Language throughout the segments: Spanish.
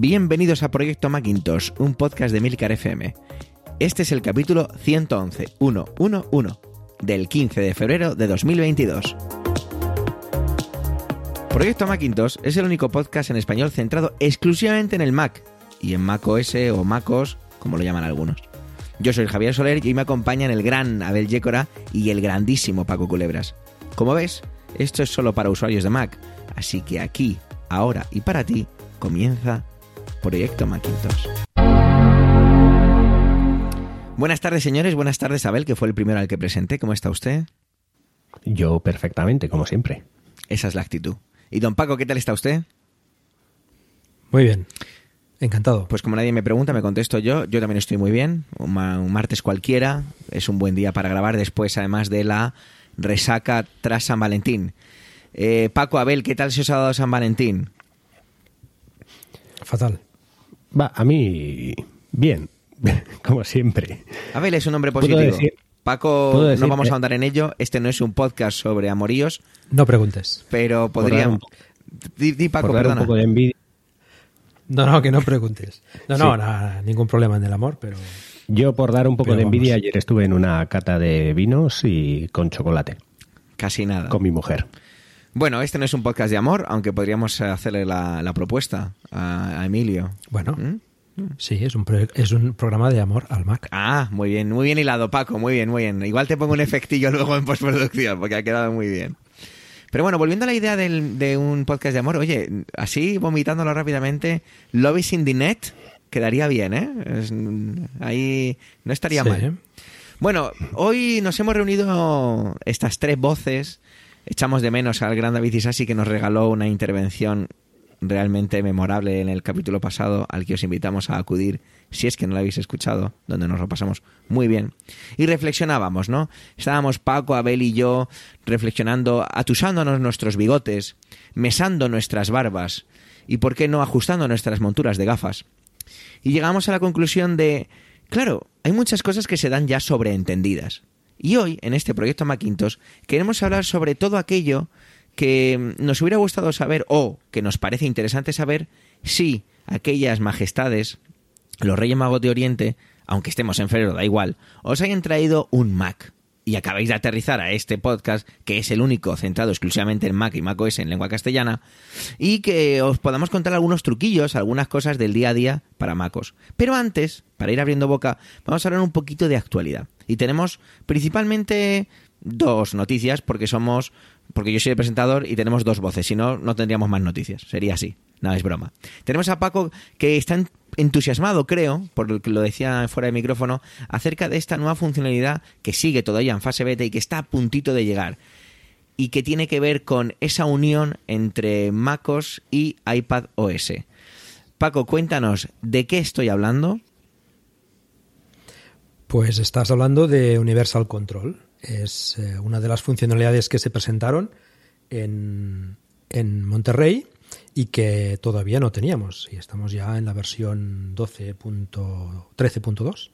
Bienvenidos a Proyecto Macintosh, un podcast de Milcar FM. Este es el capítulo 111, 111, del 15 de febrero de 2022. Proyecto Macintosh es el único podcast en español centrado exclusivamente en el Mac y en Mac OS o MacOS, como lo llaman algunos. Yo soy Javier Soler y me acompañan el gran Abel Yécora y el grandísimo Paco Culebras. Como ves, esto es solo para usuarios de Mac, así que aquí, ahora y para ti, comienza Proyecto Macintosh. Buenas tardes, señores. Buenas tardes, Abel, que fue el primero al que presenté. ¿Cómo está usted? Yo perfectamente, como siempre. Esa es la actitud. Y don Paco, ¿qué tal está usted? Muy bien. Encantado. Pues como nadie me pregunta, me contesto yo. Yo también estoy muy bien. Un, ma- un martes cualquiera. Es un buen día para grabar después, además de la resaca tras San Valentín. Eh, Paco, Abel, ¿qué tal se os ha dado San Valentín? Fatal. Va, a mí, bien, como siempre. Abel es un hombre ¿Puedo positivo. decir- Paco, no vamos a ahondar en ello. Este no es un podcast sobre amoríos, No preguntes. pero un- Di, di, Paco, perdona. un poco de envidia. No, no, que no preguntes. No, no, Sí. nada, ningún problema en el amor, pero Yo, por dar un poco Pero de envidia, vamos. ayer estuve en una cata de vinos y con chocolate, Casi nada. con mi mujer. Bueno, este no es un podcast de amor, aunque podríamos hacerle la, la propuesta a, a Emilio. bueno, ¿Mm? sí, es un, es un programa de amor al Mac. Ah, muy bien, muy bien hilado, Paco, muy bien, muy bien. Igual te pongo un efectillo luego en postproducción, porque ha quedado muy bien. Pero bueno, volviendo a la idea del- de un podcast de amor, oye, así vomitándolo rápidamente, Love is in the Net quedaría bien, ¿eh? Es- ahí no estaría Sí. mal. Bueno, hoy nos hemos reunido estas tres voces. Echamos de menos al gran David Isasi que nos regaló una intervención realmente memorable en el capítulo pasado al que os invitamos a acudir si es que no lo habéis escuchado, donde nos lo pasamos muy bien. Y reflexionábamos, ¿no? Estábamos Paco, Abel y yo reflexionando, atusándonos nuestros bigotes, mesando nuestras barbas y, ¿por qué no, ajustando nuestras monturas de gafas. Y llegamos a la conclusión de, claro, hay muchas cosas que se dan ya sobreentendidas. Y hoy, en este proyecto Macintosh, queremos hablar sobre todo aquello que nos hubiera gustado saber o que nos parece interesante saber si aquellas majestades, los Reyes Magos de Oriente, aunque estemos en febrero, da igual, os hayan traído un Mac. Y acabáis de aterrizar a este podcast, que es el único centrado exclusivamente en Mac y Mac OS en lengua castellana, y que os podamos contar algunos truquillos, algunas cosas del día a día para MacOS. Pero antes, para ir abriendo boca, vamos a hablar un poquito de actualidad. Y tenemos principalmente dos noticias, porque somos, porque yo soy el presentador y tenemos dos voces, si no, no tendríamos más noticias, sería así. Nada, es broma. Tenemos a Paco que está en- entusiasmado, creo, por lo que lo decía fuera de micrófono, acerca de esta nueva funcionalidad que sigue todavía en fase beta y que está a puntito de llegar. Y que tiene que ver con esa unión entre MacOS y iPad OS. Paco, cuéntanos, ¿de qué estoy hablando? Pues estás hablando de Universal Control. Es eh, una de las funcionalidades que se presentaron en, en Monterrey y que todavía no teníamos. Y estamos ya en la versión 12.13.2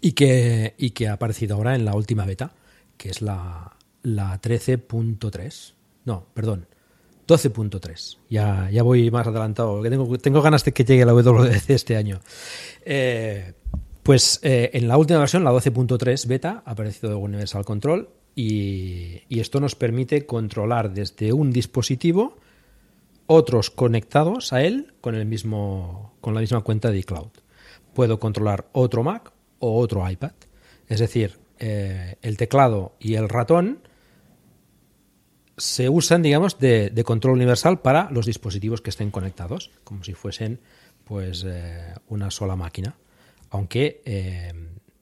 y que, y que ha aparecido ahora en la última beta, que es la, la 13.3. No, perdón. 12.3. Ya, ya voy más adelantado. porque Tengo, tengo ganas de que llegue la WWDC este año. Eh, pues eh, en la última versión, la 12.3 beta, ha aparecido Universal Control y, y esto nos permite controlar desde un dispositivo otros conectados a él con, el mismo, con la misma cuenta de iCloud. Puedo controlar otro Mac o otro iPad. Es decir, eh, el teclado y el ratón se usan, digamos, de, control universal para los dispositivos que estén conectados, como si fuesen pues eh, una sola máquina. Aunque eh,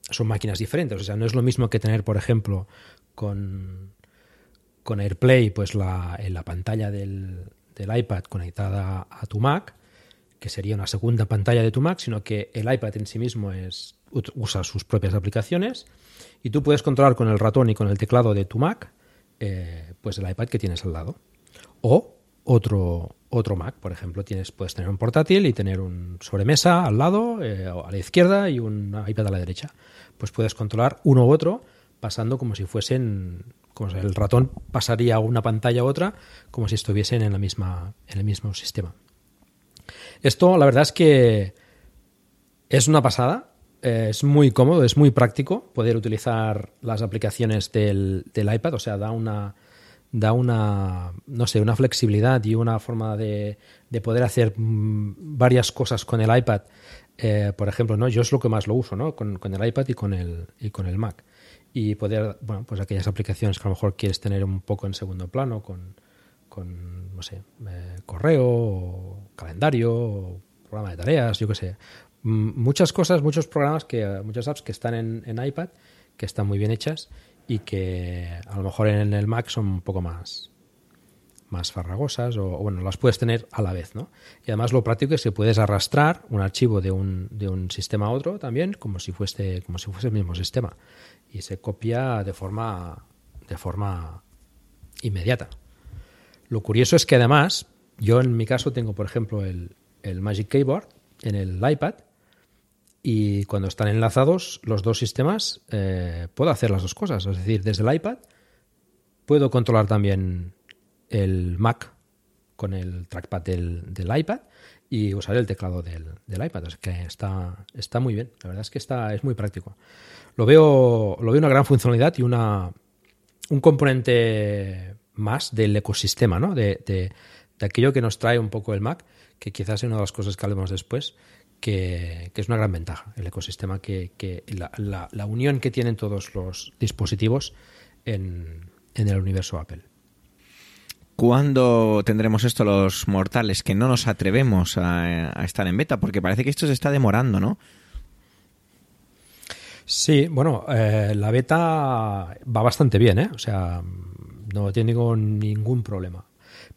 son máquinas diferentes. O sea, no es lo mismo que tener, por ejemplo, con, con AirPlay, pues la, en la pantalla del, del iPad conectada a tu Mac, que sería una segunda pantalla de tu Mac, sino que el iPad en sí mismo es, usa sus propias aplicaciones y tú puedes controlar con el ratón y con el teclado de tu Mac eh, pues el iPad que tienes al lado. O otro, otro Mac, por ejemplo, tienes, puedes tener un portátil y tener un sobremesa al lado, eh, a la izquierda y un iPad a la derecha. Pues puedes controlar uno u otro pasando como si fuesen, como si el ratón pasaría una pantalla a otra, como si estuviesen en la misma, en el mismo sistema. Esto, la verdad es que es una pasada. eh, Es muy cómodo, es muy práctico poder utilizar las aplicaciones del, del iPad. O sea, da una, da una, no sé, una flexibilidad y una forma de, de poder hacer mm, varias cosas con el iPad. Eh, por ejemplo, ¿no? yo es lo que más lo uso, ¿no? Con, con el iPad y con el, y con el Mac. Y poder, bueno, pues aquellas aplicaciones que a lo mejor quieres tener un poco en segundo plano, con, con no sé, eh, correo, calendario, programa de tareas, yo qué sé. Mm, Muchas cosas, muchos programas, que muchas apps que están en, en iPad, que están muy bien hechas y que a lo mejor en el Mac son un poco más, más farragosas o, bueno, las puedes tener a la vez, ¿no? Y además lo práctico es que puedes arrastrar un archivo de un, de un sistema a otro también como si fuese como si fuese el mismo sistema y se copia de forma de forma inmediata. Lo curioso es que además yo en mi caso tengo por ejemplo el, el Magic Keyboard en el iPad y cuando están enlazados los dos sistemas eh, puedo hacer las dos cosas, es decir, desde el iPad puedo controlar también el Mac con el trackpad del, del iPad y usar el teclado del, del iPad. Que está, está muy bien. La verdad es que está, es muy práctico. Lo veo, lo veo una gran funcionalidad y una, un componente más del ecosistema, ¿no? De, de, de aquello que nos trae un poco el Mac, que quizás es una de las cosas que hablemos después, que, que es una gran ventaja. El ecosistema que, que la, la, la unión que tienen todos los dispositivos en, en el universo Apple. ¿Cuándo tendremos esto los mortales que no nos atrevemos a, estar en beta? Porque parece que esto se está demorando, ¿no? Sí, bueno, eh, la beta va bastante bien, ¿eh? O sea, no tengo ningún problema.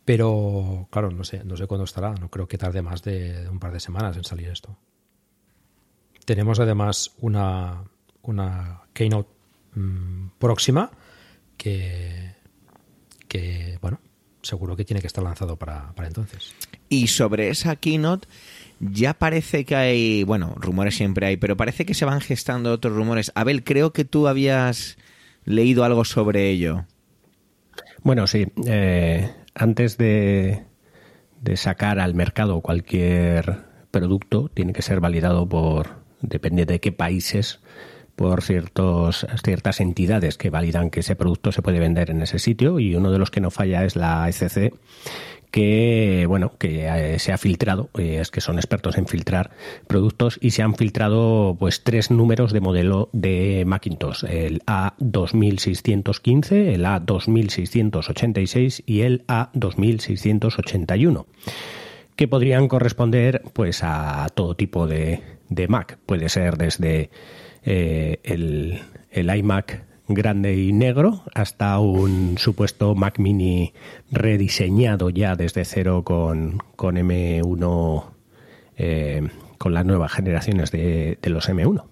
Pero, claro, no sé, no sé cuándo estará. No creo que tarde más de un par de semanas en salir esto. Tenemos además una, una keynote mmm, próxima que, que, bueno, seguro que tiene que estar lanzado para, para, entonces. Y sobre esa keynote, ya parece que hay, bueno, rumores siempre hay, pero parece que se van gestando otros rumores. Abel, creo que tú habías leído algo sobre ello. Bueno, sí. Eh, antes de, de, sacar al mercado cualquier producto, tiene que ser validado por, depende de qué países, por ciertos, ciertas entidades que validan que ese producto se puede vender en ese sitio y uno de los que no falla es la ECC que bueno que se ha filtrado es que son expertos en filtrar productos y se han filtrado pues tres números de modelo de Macintosh el A2615 el A2686 y el A2681 que podrían corresponder pues a todo tipo de, de Mac. Puede ser desde eh, el, el iMac grande y negro hasta un supuesto Mac Mini rediseñado ya desde cero con, con M1, eh, con las nuevas generaciones de, los M1.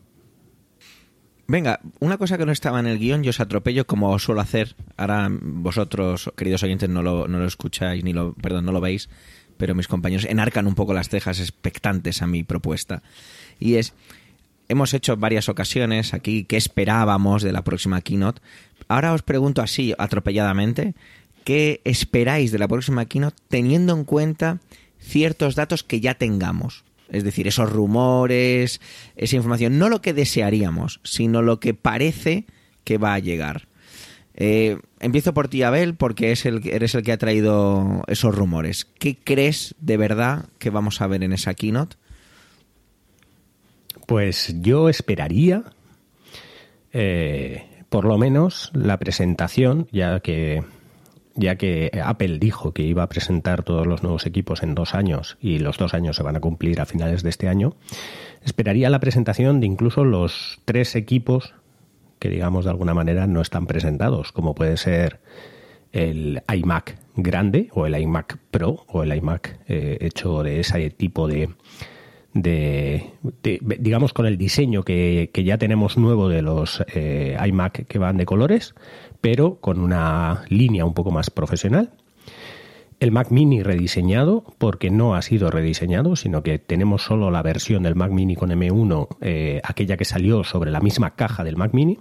Venga, una cosa que no estaba en el guion, yo os atropello como suelo hacer. Ahora vosotros, queridos oyentes, no lo, no lo escucháis, ni lo, perdón, no lo veis, pero mis compañeros enarcan un poco las cejas expectantes a mi propuesta. Y es, hemos hecho varias ocasiones aquí qué esperábamos de la próxima keynote. Ahora os pregunto así, atropelladamente, ¿qué esperáis de la próxima keynote teniendo en cuenta ciertos datos que ya tengamos? Es decir, esos rumores, esa información, no lo que desearíamos, sino lo que parece que va a llegar. Eh, empiezo por ti, Abel, porque es el, eres el que ha traído esos rumores. ¿Qué crees de verdad que vamos a ver en esa keynote? Pues yo esperaría, eh, por lo menos, la presentación, ya que ya que Apple dijo que iba a presentar todos los nuevos equipos en dos años y los dos años se van a cumplir a finales de este año, esperaría la presentación de incluso los tres equipos que, digamos, de alguna manera no están presentados, como puede ser el iMac grande o el iMac Pro o el iMac eh, hecho de ese tipo de, de, digamos, con el diseño que, que, ya tenemos nuevo de los eh, iMac que van de colores, pero con una línea un poco más profesional. El Mac Mini rediseñado, porque no ha sido rediseñado, sino que tenemos solo la versión del Mac Mini con M1, eh, aquella que salió sobre la misma caja del Mac Mini.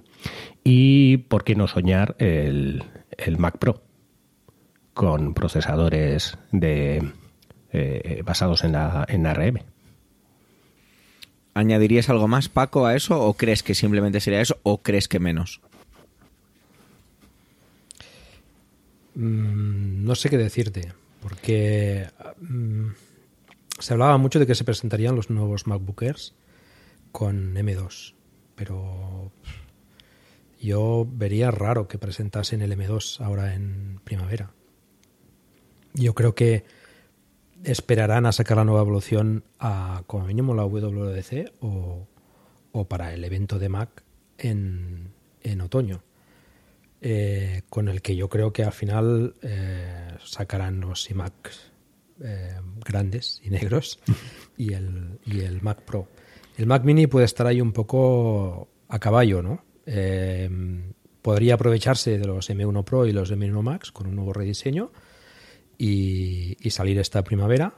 Y, ¿por qué no soñar el, el Mac Pro? Con procesadores de eh, basados en la en ARM. ¿Añadirías algo más, Paco, a eso? ¿O crees que simplemente sería eso? ¿O crees que menos? Mm, no sé qué decirte, porque mm, se hablaba mucho de que se presentarían los nuevos MacBookers con M2, pero yo vería raro que presentasen el M2 ahora en primavera. Yo creo que esperarán a sacar la nueva evolución a como mínimo la WWDC o, o para el evento de Mac en, en otoño. Eh, con el que yo creo que al final eh, sacarán los iMacs eh, grandes y negros y el, y el Mac Pro. El Mac Mini puede estar ahí un poco a caballo, ¿no? podría aprovecharse de los M1 Pro y los M1 Max con un nuevo rediseño y, salir esta primavera.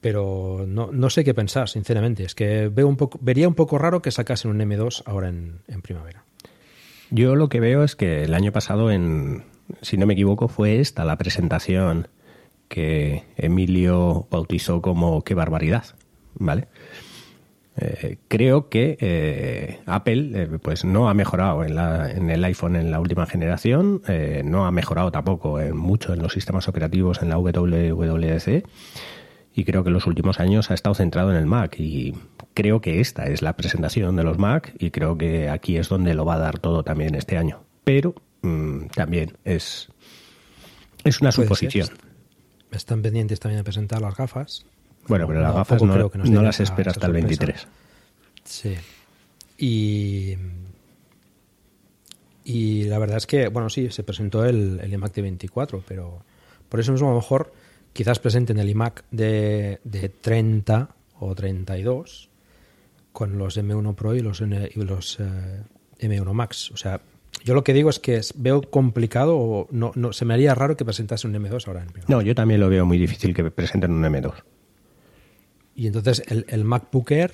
Pero no, no, sé qué pensar, sinceramente. Es que veo un poco, vería un poco raro que sacasen un M2 ahora en primavera. Yo lo que veo es que el año pasado, en, si no me equivoco, fue esta la presentación que Emilio bautizó como qué barbaridad, ¿vale? Eh, creo que eh, Apple eh, pues no ha mejorado en, la, en, el iPhone en la última generación, no ha mejorado tampoco en mucho en los sistemas operativos en la WWDC y creo que en los últimos años ha estado centrado en el Mac y creo que esta es la presentación de los Mac y creo que aquí es donde lo va a dar todo también este año. Pero mm, también es, es una suposición. Están pendientes también de presentar las gafas. Bueno, pero las gafas no, las espera hasta el 23. Sí. Y, y la verdad es que, bueno, sí, se presentó el, el iMac de 24, pero por eso mismo a lo mejor quizás presenten el iMac de, de 30 o 32 con los M1 Pro y los, los eh, M1 Max. O sea, yo lo que digo es que veo complicado o no, no, se me haría raro que presentase un M2 ahora en No, yo también lo veo muy difícil que presenten un M2. Y entonces el, el MacBook Air,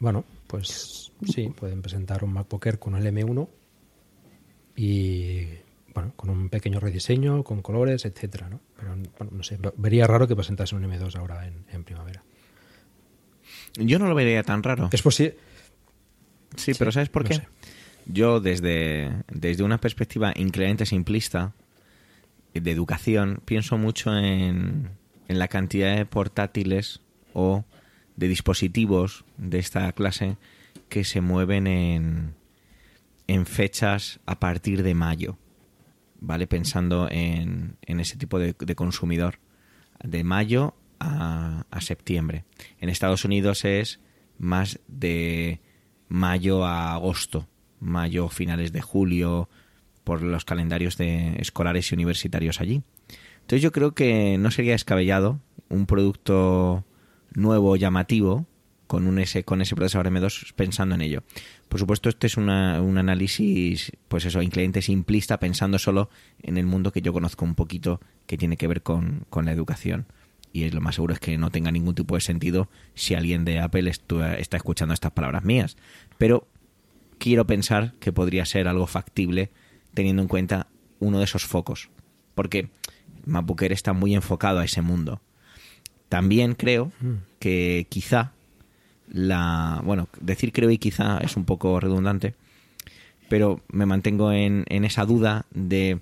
bueno, pues sí, pueden presentar un MacBook Air con el M1 y bueno, con un pequeño rediseño, con colores, etcétera, ¿no? Pero bueno, no sé, vería raro que presentase un M2 ahora en, primavera. Yo no lo vería tan raro. Es posible. Sí, pero ¿sabes por qué? Yo desde, desde una perspectiva increíblemente simplista de educación pienso mucho en, en la cantidad de portátiles o de dispositivos de esta clase que se mueven en, en fechas a partir de mayo. ¿vale? Pensando en, ese tipo de, consumidor, de mayo a, septiembre. En Estados Unidos es más de mayo a agosto, mayo finales de julio, por los calendarios de escolares y universitarios allí. Entonces yo creo que no sería descabellado un producto nuevo, llamativo, con, un ese, con ese procesador M2 pensando en ello. Por supuesto, este es un análisis, pues eso, incluyente simplista, pensando solo en el mundo que yo conozco un poquito que tiene que ver con, con la educación. Y lo más seguro es que no tenga ningún tipo de sentido si alguien de Apple está escuchando estas palabras mías. Pero quiero pensar que podría ser algo factible teniendo en cuenta uno de esos focos. Porque MacBook está muy enfocado a ese mundo. También creo mm. que quizá la... Bueno, decir creo y quizá es un poco redundante, pero me mantengo en, en esa duda de...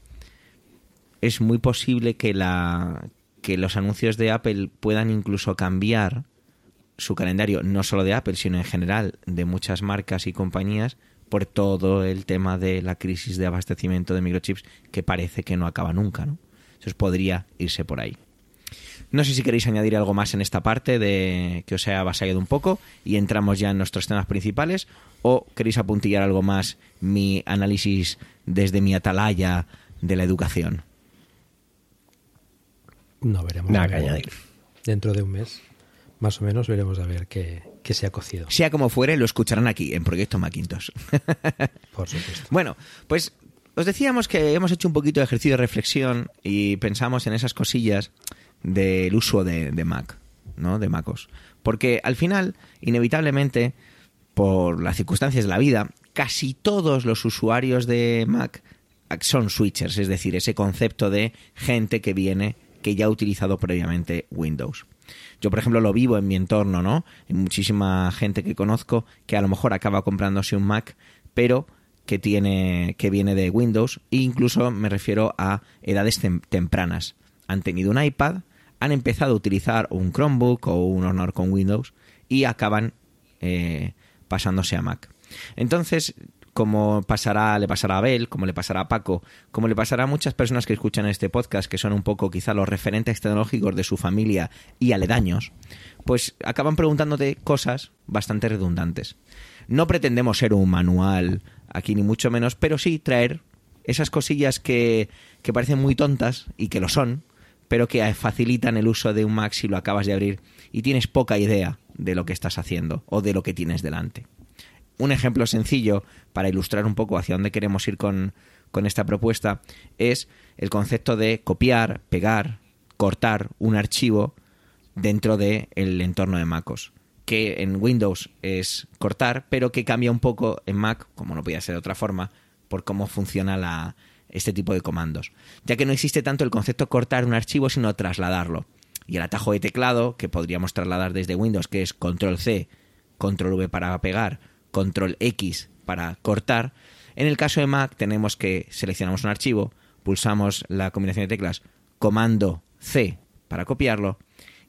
Es muy posible que, la, que los anuncios de Apple puedan incluso cambiar su calendario, no solo de Apple, sino en general de muchas marcas y compañías, por todo el tema de la crisis de abastecimiento de microchips que parece que no acaba nunca, ¿no? Entonces podría irse por ahí. No sé si queréis añadir algo más en esta parte de que os haya avasallado un poco y entramos ya en nuestros temas principales o queréis apuntillar algo más mi análisis desde mi atalaya de la educación. No veremos. Nada que añadir. Dentro de un mes, más o menos, veremos a ver qué, se ha cocido. Sea como fuere, lo escucharán aquí, en Proyecto Macintosh. Por supuesto. Bueno, pues os decíamos que hemos hecho un poquito de ejercicio de reflexión y pensamos en esas cosillas del uso de, Mac, ¿no? De MacOS. Porque al final, inevitablemente, por las circunstancias de la vida, casi todos los usuarios de Mac son switchers, es decir, ese concepto de gente que viene que ya ha utilizado previamente Windows. Yo, por ejemplo, lo vivo en mi entorno, ¿no? Hay muchísima gente que conozco que a lo mejor acaba comprándose un Mac, pero que tiene que viene de Windows e incluso me refiero a edades tempranas. Han tenido un iPad, han empezado a utilizar un Chromebook o un Honor con Windows y acaban eh, pasándose a Mac. Entonces, como pasará, le pasará a Abel, como le pasará a Paco, como le pasará a muchas personas que escuchan este podcast, que son un poco quizá los referentes tecnológicos de su familia y aledaños, pues acaban preguntándote cosas bastante redundantes. No pretendemos ser un manual aquí ni mucho menos, pero sí traer esas cosillas que, que parecen muy tontas y que lo son, pero que facilitan el uso de un Mac si lo acabas de abrir y tienes poca idea de lo que estás haciendo o de lo que tienes delante. Un ejemplo sencillo para ilustrar un poco hacia dónde queremos ir con, esta propuesta es el concepto de copiar, pegar, cortar un archivo dentro del entorno de MacOS que en Windows es cortar, pero que cambia un poco en Mac, como no podía ser de otra forma, por cómo funciona la, este tipo de comandos. Ya que no existe tanto el concepto cortar un archivo, sino trasladarlo. Y el atajo de teclado, que podríamos trasladar desde Windows, que es Control C, Control V para pegar, control X para cortar. En el caso de Mac tenemos que seleccionamos un archivo, pulsamos la combinación de teclas comando C para copiarlo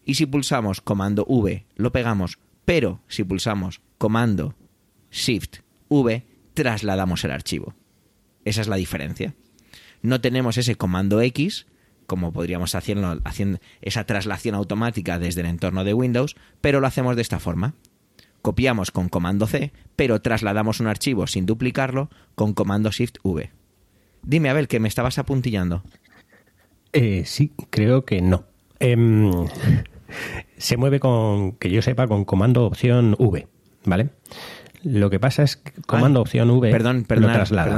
y si pulsamos comando V lo pegamos, pero si pulsamos comando Shift V trasladamos el archivo. Esa es la diferencia. No tenemos ese comando X, como podríamos hacerlo haciendo esa traslación automática desde el entorno de Windows, pero lo hacemos de esta forma copiamos con comando C, pero trasladamos un archivo sin duplicarlo con comando Shift V. Dime, Abel, que me estabas apuntillando. Eh, sí, creo que no. Em, se mueve con, que yo sepa, con comando opción V, ¿vale? Lo que pasa es que comando ah, opción V. Perdón, perdón,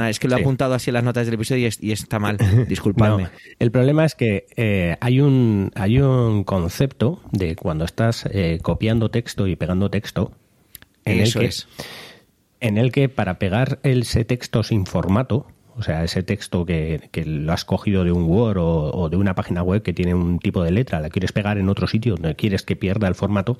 es que lo he apuntado así en las notas del episodio y, está mal. Disculpadme. el problema es que eh, hay, un, hay un concepto de cuando estás eh, copiando texto y pegando texto en el que, es. En el que para pegar ese texto sin formato, o sea, ese texto que, lo has cogido de un Word o, de una página web que tiene un tipo de letra, la quieres pegar en otro sitio donde quieres que pierda el formato,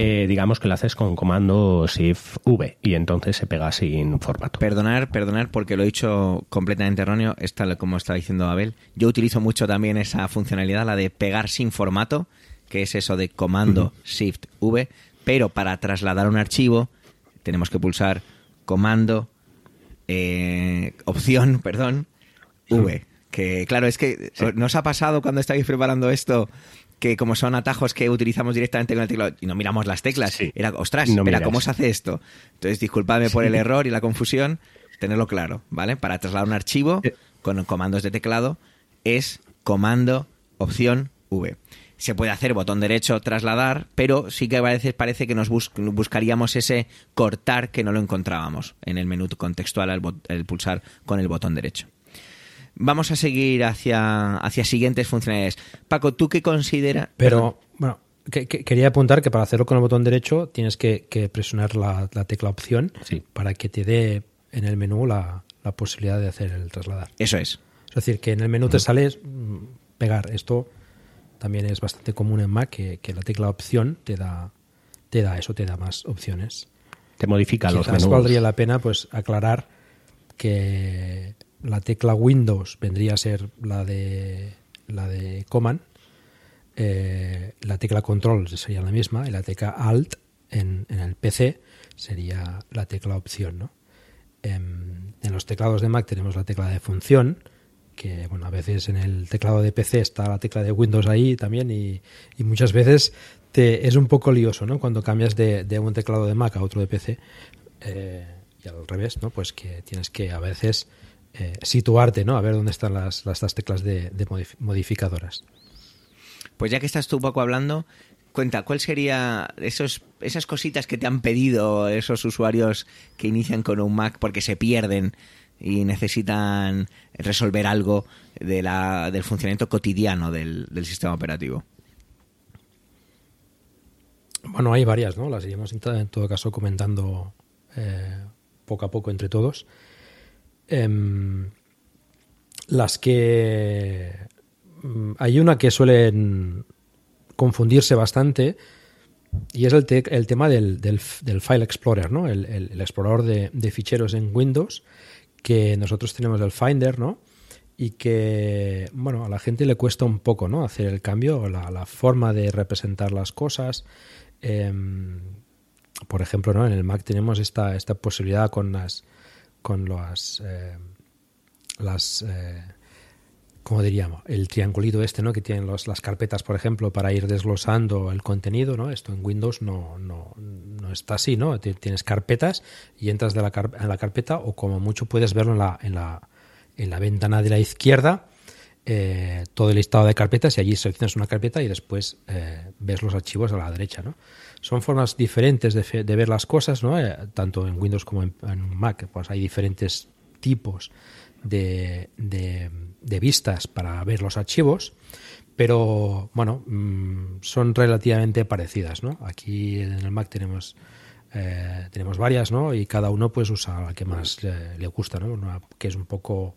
eh, digamos que lo haces con comando Shift V y entonces se pega sin formato. Perdonar, perdonar porque lo he dicho completamente erróneo, está como está diciendo Abel. Yo utilizo mucho también esa funcionalidad, la de pegar sin formato, que es eso de comando Shift V pero para trasladar un archivo tenemos que pulsar comando, eh, opción, perdón, V. Que claro, es que nos ha pasado cuando estáis preparando esto que como son atajos que utilizamos directamente con el teclado y no miramos las teclas, era, ostras, mira, ¿cómo se hace esto? Entonces, disculpadme por el error y la confusión, tenerlo claro, ¿vale? Para trasladar un archivo eh. con comandos de teclado es comando, opción, V se puede hacer botón derecho trasladar, pero sí que a veces parece que nos buscaríamos ese cortar que no lo encontrábamos en el menú contextual al, pulsar con el botón derecho. Vamos a seguir hacia, hacia siguientes funcionalidades. Paco, ¿tú qué consideras? Pero, bueno, quería apuntar que para hacerlo con el botón derecho tienes que, presionar la, tecla opción para que te dé en el menú la, posibilidad de hacer el trasladar. Eso es. Es decir, que en el menú te sale mm, pegar. Esto también es bastante común en Mac que, la tecla opción te da, te da eso, te da más opciones. Te modifica los menús. valdría la pena pues aclarar que la tecla Windows vendría a ser la de la de Command, eh, la tecla Control sería la misma y la tecla Alt en, el PC sería la tecla opción. ¿no? En, en, los teclados de Mac tenemos la tecla de función que bueno, a veces en el teclado de PC está la tecla de Windows ahí también y, muchas veces te, es un poco lioso, ¿no? Cuando cambias de, un teclado de Mac a otro de PC eh, y al revés, ¿no? Pues que tienes que a veces eh, situarte, ¿no? A ver dónde están las, las, teclas de, modificadoras. Pues ya que estás tú un poco hablando, cuenta, ¿cuál sería esos, esas cositas que te han pedido esos usuarios que inician con un Mac porque se pierden y necesitan resolver algo de la, del funcionamiento cotidiano del, sistema operativo. Bueno, hay varias, ¿no? Las iremos en todo caso comentando eh, poco a poco entre todos. Em, las que mm, hay una que suelen confundirse bastante y es el, el tema del, del, File Explorer, ¿no? El, explorador de, de, ficheros en Windows, que nosotros tenemos el Finder, ¿no? Y que, bueno, a la gente le cuesta un poco, ¿no? Hacer el cambio, la, la forma de representar las cosas. Em, por ejemplo, ¿no? En el Mac tenemos esta, esta posibilidad con las con las eh, las eh, como diríamos, el triangulito este, ¿no? Que tienen las carpetas, por ejemplo, para ir desglosando el contenido, ¿no? Esto en Windows no, no, no está así, ¿no? Tienes carpetas y entras de la en la carpeta o como mucho puedes verlo en la, en la, en la ventana de la izquierda, eh, todo el listado de carpetas y allí seleccionas una carpeta y después eh, ves los archivos a la derecha, ¿no? Son formas diferentes de, de ver las cosas, ¿no? Eh, tanto en Windows como en, en Mac, pues hay diferentes tipos de, de, vistas para ver los archivos, pero bueno, mm, son relativamente parecidas, ¿no? Aquí en el Mac tenemos tenemos varias, ¿no? Y cada uno pues usa la que más le, gusta, ¿no? que es un poco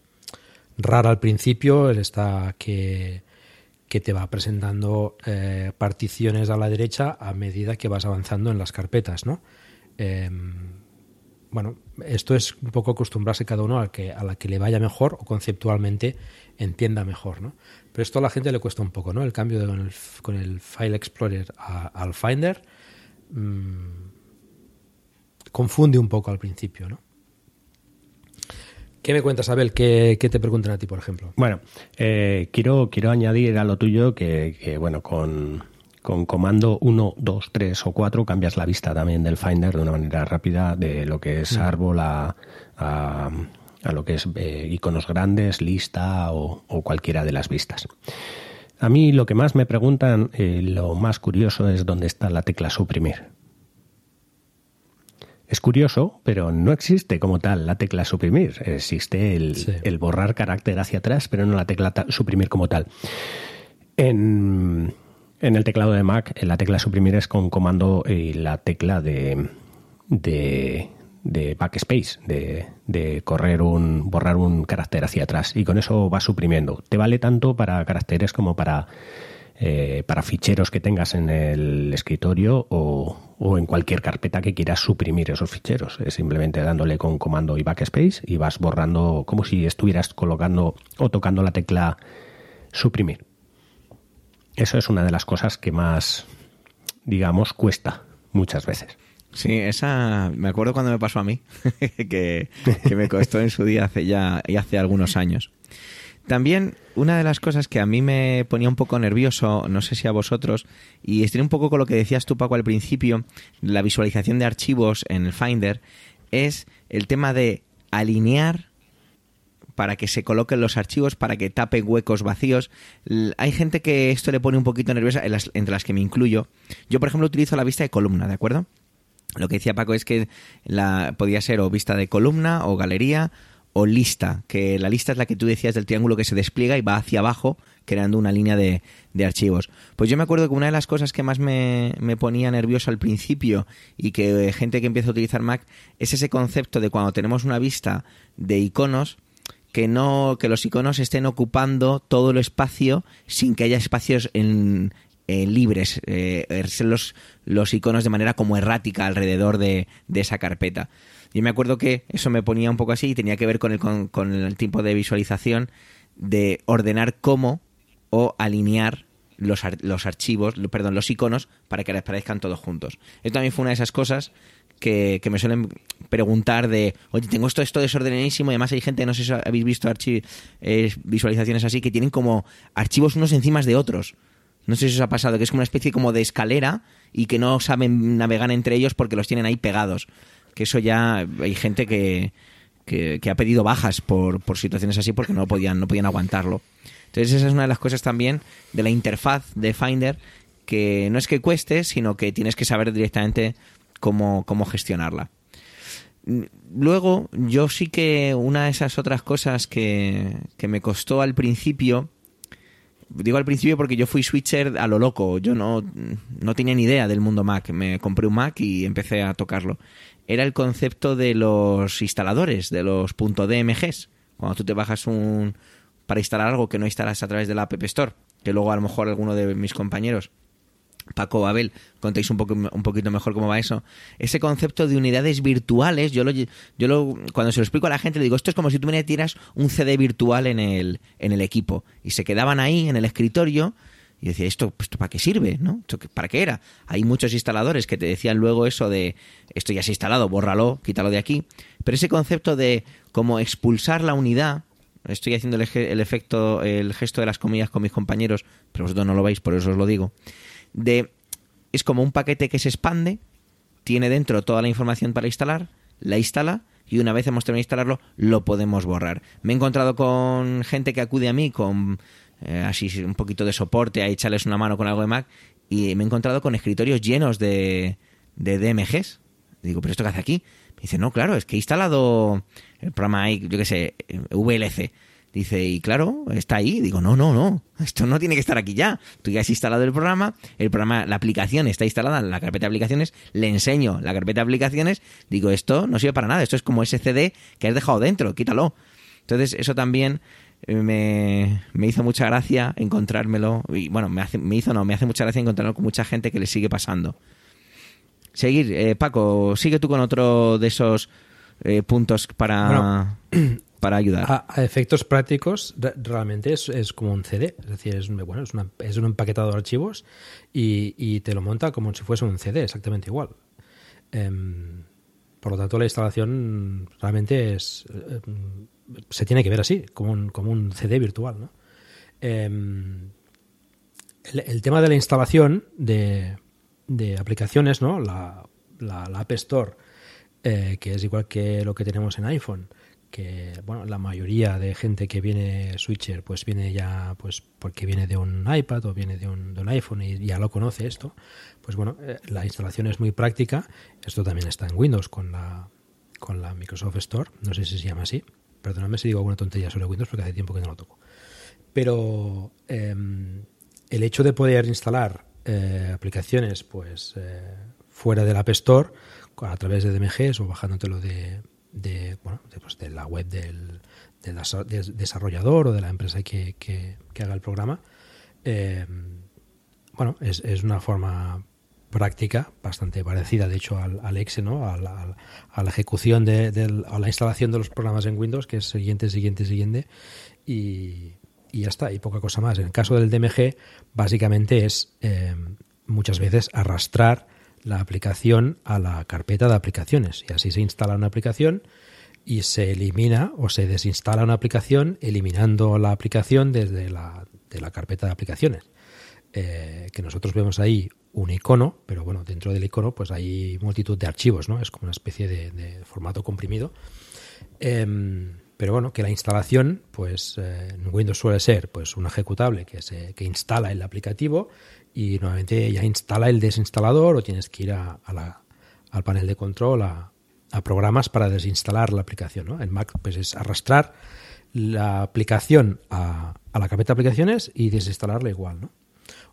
rara al principio, está que, que te va presentando eh, particiones a la derecha a medida que vas avanzando en las carpetas, ¿no? Em, bueno, esto es un poco acostumbrarse cada uno a, que, a la que le vaya mejor o conceptualmente entienda mejor, ¿no? Pero esto a la gente le cuesta un poco, ¿no? El cambio con, el, File Explorer al Finder mm, confunde un poco al principio, ¿no? ¿Qué me cuentas, Abel? ¿Qué, te preguntan a ti, por ejemplo? Bueno, eh, quiero, quiero añadir a lo tuyo que bueno, con, con comando 1, 2, 3 o 4 cambias la vista también del Finder de una manera rápida de lo que es mm. árbol a, a, lo que es eh, iconos grandes, lista o, cualquiera de las vistas. A mí lo que más me preguntan, eh, lo más curioso es dónde está la tecla suprimir. Es curioso, pero no existe como tal la tecla suprimir. Existe el, el borrar carácter hacia atrás, pero no la tecla suprimir como tal. En, en el teclado de Mac, la tecla suprimir es con comando y la tecla de, de, backspace, de, correr un, borrar un carácter hacia atrás. Y con eso va suprimiendo. Te vale tanto para caracteres como para, eh, para ficheros que tengas en el escritorio o, o, en cualquier carpeta que quieras suprimir esos ficheros. Es simplemente dándole con comando y backspace y vas borrando como si estuvieras colocando o tocando la tecla suprimir. Eso es una de las cosas que más, digamos, cuesta muchas veces. Sí, esa me acuerdo cuando me pasó a mí, que, me costó en su día hace ya hace algunos años. También una de las cosas que a mí me ponía un poco nervioso, no sé si a vosotros, y estoy un poco con lo que decías tú, Paco, al principio, la visualización de archivos en el Finder, es el tema de alinear para que se coloquen los archivos, para que tape huecos vacíos. Hay gente que esto le pone un poquito nerviosa, entre las que me incluyo. Yo, por ejemplo, utilizo la vista de columna, ¿de acuerdo? Lo que decía Paco es que la, podía ser o vista de columna o galería o lista, que la lista es la que tú decías del triángulo que se despliega y va hacia abajo creando una línea de, de archivos. Pues yo me acuerdo que una de las cosas que más me, me, ponía nervioso al principio y que gente que empieza a utilizar Mac es ese concepto de cuando tenemos una vista de iconos, que no que los iconos estén ocupando todo el espacio sin que haya espacios en, libres, eh, los, los iconos de manera como errática alrededor de, esa carpeta. Yo me acuerdo que eso me ponía un poco así y tenía que ver con el, con, con el tipo de visualización de ordenar cómo o alinear los, los archivos, perdón, los iconos para que aparezcan todos juntos. Esto también fue una de esas cosas que, me suelen preguntar de, oye, tengo esto, esto desordenadísimo y además hay gente, no sé si habéis visto eh, visualizaciones así, que tienen como archivos unos encima de otros. No sé si os ha pasado, que es como una especie como de escalera y que no saben navegar entre ellos porque los tienen ahí pegados. Que eso ya hay gente que, que, ha pedido bajas por, por, situaciones así porque no podían, no podían aguantarlo. Entonces esa es una de las cosas también de la interfaz de Finder que no es que cueste, sino que tienes que saber directamente cómo, cómo gestionarla. Luego, yo sí que una de esas otras cosas que, que me costó al principio, digo al principio porque yo fui switcher a lo loco, yo no, no tenía ni idea del mundo Mac, me compré un Mac y empecé a tocarlo. Era el concepto de los instaladores, de los .dmgs. Cuando tú te bajas un para instalar algo que no instalas a través de la App Store, que luego a lo mejor alguno de mis compañeros Paco Abel, contéis un, poco, un poquito mejor cómo va eso. Ese concepto de unidades virtuales, yo lo, yo lo, cuando se lo explico a la gente, le digo, esto es como si tú me tiras un CD virtual en el, en el equipo. Y se quedaban ahí en el escritorio y decía, ¿esto, ¿esto para qué sirve? ¿no? ¿Para qué era? Hay muchos instaladores que te decían luego eso de, esto ya se ha instalado, bórralo, quítalo de aquí. Pero ese concepto de como expulsar la unidad, estoy haciendo el, el efecto, el gesto de las comillas con mis compañeros, pero vosotros no lo veis, por eso os lo digo de es como un paquete que se expande, tiene dentro toda la información para instalar, la instala y una vez hemos terminado de instalarlo lo podemos borrar. Me he encontrado con gente que acude a mí con eh, así un poquito de soporte a echarles una mano con algo de Mac y me he encontrado con escritorios llenos de, de DMGs. Digo, ¿pero esto qué hace aquí? Me dice, no, claro, es que he instalado el programa, yo qué sé, VLC Dice, y claro, está ahí. Digo, no, no, no, esto no tiene que estar aquí ya. Tú ya has instalado el programa, el programa, la aplicación está instalada en la carpeta de aplicaciones, le enseño la carpeta de aplicaciones, digo, esto no sirve para nada, esto es como ese CD que has dejado dentro, quítalo. Entonces, eso también me, me hizo mucha gracia encontrármelo, y bueno, me, hace, me hizo no, me hace mucha gracia encontrarlo con mucha gente que le sigue pasando. Seguir, eh, Paco, sigue tú con otro de esos eh, puntos para... para ayudar. A, efectos prácticos, realmente es, como un CD, es decir, es, bueno, es, es un empaquetado de archivos y, te lo monta como si fuese un CD, exactamente igual. Em, por lo tanto, la instalación realmente es em, se tiene que ver así, como un, como un CD virtual. ¿no? Em, el, tema de la instalación de, de aplicaciones, ¿no? la, la, App Store, eh, que es igual que lo que tenemos en iPhone, que bueno la mayoría de gente que viene switcher pues viene ya pues porque viene de un iPad o viene de un, de un iPhone y ya lo conoce esto pues bueno eh, la instalación es muy práctica esto también está en Windows con la con la Microsoft Store no sé si se llama así perdóname si digo alguna tontería sobre Windows porque hace tiempo que no lo toco. Pero em, el hecho de poder instalar eh, aplicaciones pues eh, fuera del App Store a través de DMGs o bajándotelo pues de la web del, desarrollador o de la empresa que, haga el programa, eh, bueno, es, una forma práctica bastante parecida, de hecho, al, al EXE, ¿no? a, la, a la ejecución de, a la instalación de los programas en Windows, que es siguiente, siguiente, siguiente, y, ya está, y poca cosa más. En el caso del DMG, básicamente es eh, muchas veces arrastrar la aplicación a la carpeta de aplicaciones y así se instala una aplicación y se elimina o se desinstala una aplicación eliminando la aplicación desde la, de la carpeta de aplicaciones. Eh, que nosotros vemos ahí un icono, pero bueno, dentro del icono pues hay multitud de archivos, ¿no? Es como una especie de, formato comprimido. Em, pero bueno, que la instalación, pues eh, en Windows suele ser pues un ejecutable que se que instala el aplicativo y nuevamente ya instala el desinstalador o tienes que ir a, la, al panel de control a, programas para desinstalar la aplicación. ¿no? En Mac pues es arrastrar la aplicación a, la carpeta de aplicaciones y desinstalarla igual. ¿no?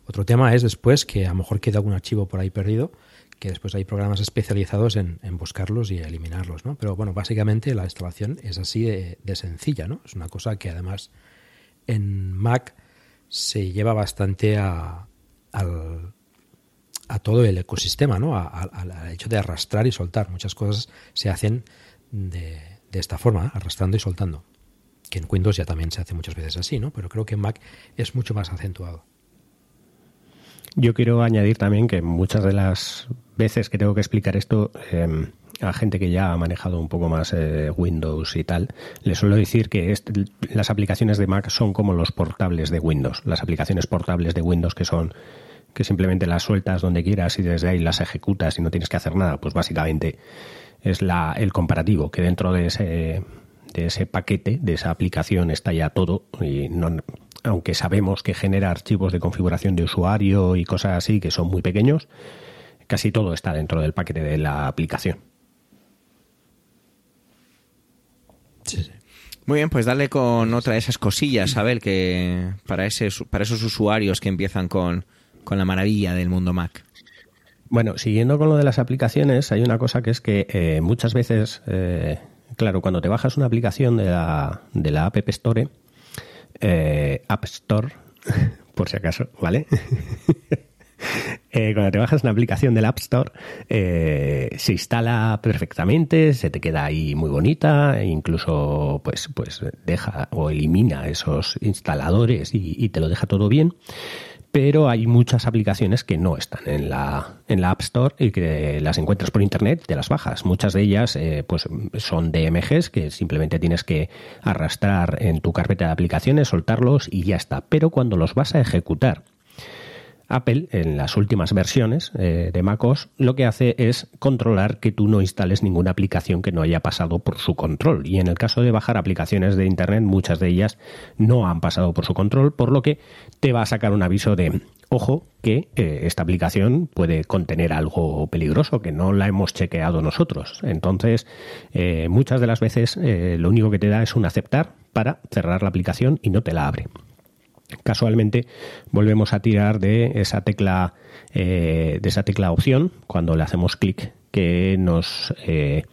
Otro tema es después que a lo mejor queda algún archivo por ahí perdido, que después hay programas especializados en, buscarlos y eliminarlos. ¿no? Pero bueno, básicamente la instalación es así de, sencilla. ¿no? Es una cosa que además en Mac se lleva bastante a, todo el ecosistema, ¿no? al hecho de arrastrar y soltar. Muchas cosas se hacen de, de esta forma, arrastrando y soltando. Que en Windows ya también se hace muchas veces así, ¿no? Pero creo que en Mac es mucho más acentuado. Yo quiero añadir también que muchas de las veces que tengo que explicar esto, em, a gente que ya ha manejado un poco más eh, Windows y tal, le suelo decir que las aplicaciones de Mac son como los portables de Windows, las aplicaciones portables de Windows que son que simplemente las sueltas donde quieras y desde ahí las ejecutas y no tienes que hacer nada, pues básicamente es la, el comparativo, que dentro de ese, de ese paquete, de esa aplicación está ya todo y no, aunque sabemos que genera archivos de configuración de usuario y cosas así que son muy pequeños, casi todo está dentro del paquete de la aplicación. Muy bien, pues dale con otra de esas cosillas, Abel, que para, ese, para esos usuarios que empiezan con, la maravilla del mundo Mac. Bueno, siguiendo con lo de las aplicaciones, hay una cosa que es que eh, muchas veces, eh, claro, cuando te bajas una aplicación de la, de la App Store, eh, App Store, por si acaso, ¿vale? Eh, cuando te bajas una aplicación del App Store, eh, se instala perfectamente, se te queda ahí muy bonita, e incluso pues, pues deja o elimina esos instaladores y te lo deja todo bien pero hay muchas aplicaciones que no están en la, en la App Store y que las encuentras por internet, de las bajas. Muchas de ellas eh, pues son DMGs que simplemente tienes que arrastrar en tu carpeta de aplicaciones, soltarlos y ya está. Pero cuando los vas a ejecutar Apple, en las últimas versiones eh, de MacOS, lo que hace es controlar que tú no instales ninguna aplicación que no haya pasado por su control. Y en el caso de bajar aplicaciones de Internet, muchas de ellas no han pasado por su control, por lo que te va a sacar un aviso de, ojo, que eh, esta aplicación puede contener algo peligroso, que no la hemos chequeado nosotros. Entonces, eh, muchas de las veces lo único que te da es un aceptar para cerrar la aplicación y no te la abre. Casualmente volvemos a tirar de esa tecla eh, de esa tecla opción cuando le hacemos clic que nos eh,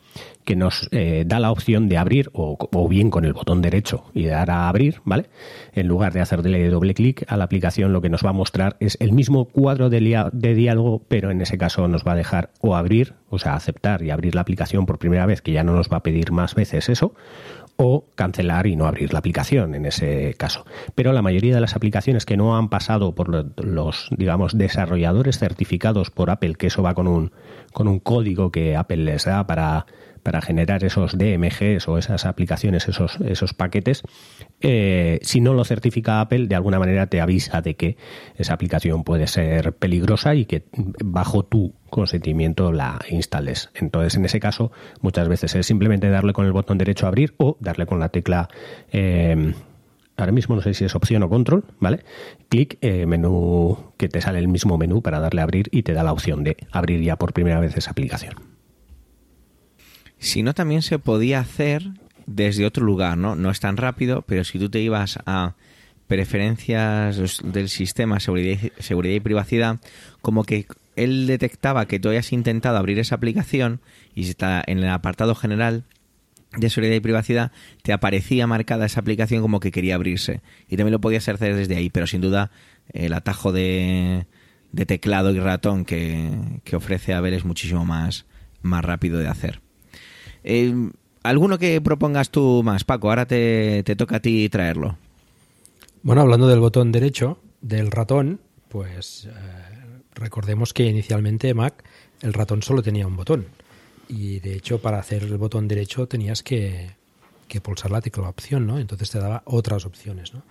que nos eh, da la opción de abrir o, bien con el botón derecho y dar a abrir, ¿vale? En lugar de hacerle doble clic a la aplicación, lo que nos va a mostrar es el mismo cuadro de, de, diálogo, pero en ese caso nos va a dejar o abrir, o sea, aceptar y abrir la aplicación por primera vez, que ya no nos va a pedir más veces eso, o cancelar y no abrir la aplicación en ese caso. Pero la mayoría de las aplicaciones que no han pasado por los, digamos, desarrolladores certificados por Apple, que eso va con un, con un código que Apple les da para para generar esos DMGs o esas aplicaciones, esos, esos paquetes, eh, si no lo certifica Apple, de alguna manera te avisa de que esa aplicación puede ser peligrosa y que bajo tu consentimiento la instales. Entonces, en ese caso, muchas veces es simplemente darle con el botón derecho a abrir o darle con la tecla... Eh, ahora mismo no sé si es opción o control, ¿vale? Clic, eh, menú, que te sale el mismo menú para darle a abrir y te da la opción de abrir ya por primera vez esa aplicación no, también se podía hacer desde otro lugar, ¿no? No es tan rápido, pero si tú te ibas a preferencias del sistema seguridad y, seguridad y privacidad, como que él detectaba que tú hayas intentado abrir esa aplicación y está en el apartado general de seguridad y privacidad te aparecía marcada esa aplicación como que quería abrirse y también lo podías hacer desde ahí, pero sin duda el atajo de, de teclado y ratón que, que ofrece Abel es muchísimo más, más rápido de hacer. Eh, ¿Alguno que propongas tú más, Paco? Ahora te, toca a ti traerlo. Bueno, hablando del botón derecho del ratón, pues eh, recordemos que inicialmente Mac el ratón solo tenía un botón. Y de hecho, para hacer el botón derecho tenías que, pulsar la tecla opción, ¿no? Entonces te daba otras opciones, ¿no?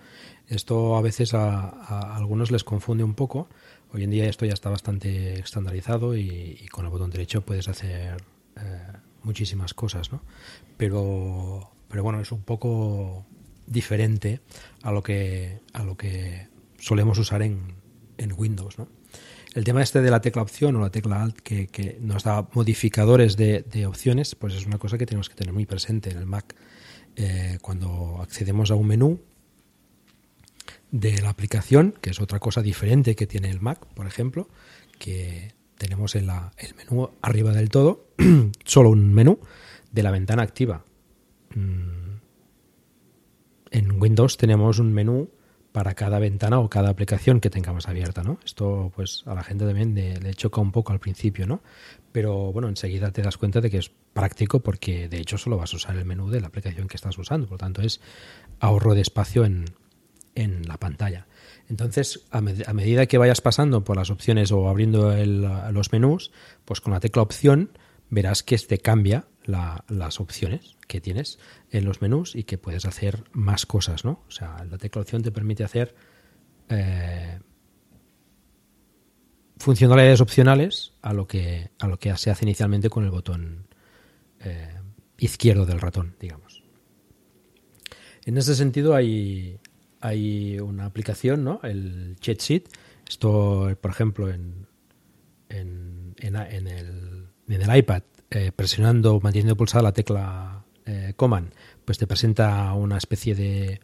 Esto a veces a, algunos les confunde un poco. Hoy en día esto ya está bastante estandarizado y, con el botón derecho puedes hacer eh, muchísimas cosas, ¿no? Pero, pero bueno, es un poco diferente a lo que, a lo que solemos usar en, en Windows, ¿no? El tema este de la tecla opción o la tecla alt que, nos da modificadores de, opciones, pues es una cosa que tenemos que tener muy presente en el Mac. Eh, cuando accedemos a un menú de la aplicación, que es otra cosa diferente que tiene el Mac, por ejemplo, que tenemos en la, el menú arriba del todo, solo un menú de la ventana activa. Mm. En Windows tenemos un menú para cada ventana o cada aplicación que tengamos abierta, ¿no? Esto, pues, a la gente también le, choca un poco al principio, ¿no? Pero, bueno, enseguida te das cuenta de que es práctico porque, de hecho, solo vas a usar el menú de la aplicación que estás usando. Por lo tanto, es ahorro de espacio en, en la pantalla. Entonces, a, medida que vayas pasando por las opciones o abriendo los menús, pues con la tecla opción verás que te cambia las opciones que tienes en los menús y que puedes hacer más cosas, ¿no? O sea, la tecla opción te permite hacer eh, funcionalidades opcionales a lo que a lo que se hace inicialmente con el botón eh, izquierdo del ratón, digamos. En ese sentido hay, hay una aplicación, ¿no? El Chat Sheet. Esto, por ejemplo, en, en, el, iPad, eh, presionando, manteniendo pulsada la tecla eh, Command, pues te presenta una especie de,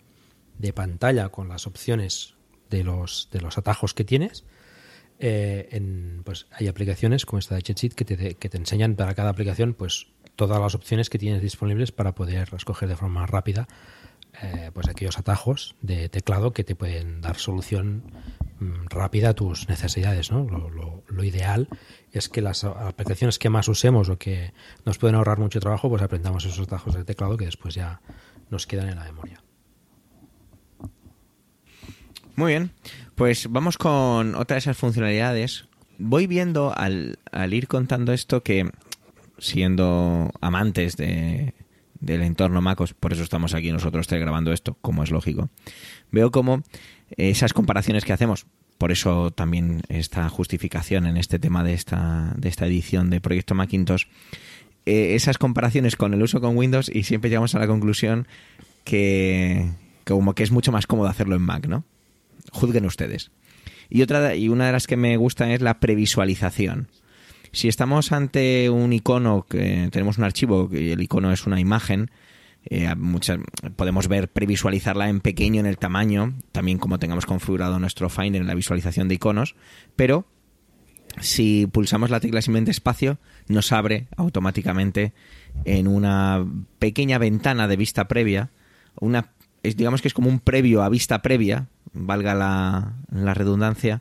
de, pantalla con las opciones de los, de los atajos que tienes. Eh, pues hay aplicaciones como esta de ChatSheet que te, que te enseñan para cada aplicación pues todas las opciones que tienes disponibles para poder escoger de forma rápida eh, pues aquellos atajos de teclado que te pueden dar solución mm, rápida a tus necesidades. ¿no? Lo, ideal es que las aplicaciones que más usemos o que nos pueden ahorrar mucho trabajo, pues aprendamos esos atajos de teclado que después ya nos quedan en la memoria. Muy bien, pues vamos con otra de esas funcionalidades. Voy viendo al, al ir contando esto que siendo amantes de, del entorno MacOS, por eso estamos aquí nosotros grabando esto, como es lógico, veo como esas comparaciones que hacemos, por eso también esta justificación en este tema de esta, de esta edición de Proyecto Macintosh, eh, esas comparaciones con el uso con Windows y siempre llegamos a la conclusión que, como que es mucho más cómodo hacerlo en Mac, ¿no? Juzguen ustedes. Y otra y una de las que me gusta es la previsualización. Si estamos ante un icono, que tenemos un archivo y el icono es una imagen, eh, podemos ver, previsualizarla en pequeño, en el tamaño, también como tengamos configurado nuestro Finder en la visualización de iconos, pero si pulsamos la tecla simplemente espacio, nos abre automáticamente en una pequeña ventana de vista previa, una, digamos que es como un previo a vista previa, valga la, redundancia,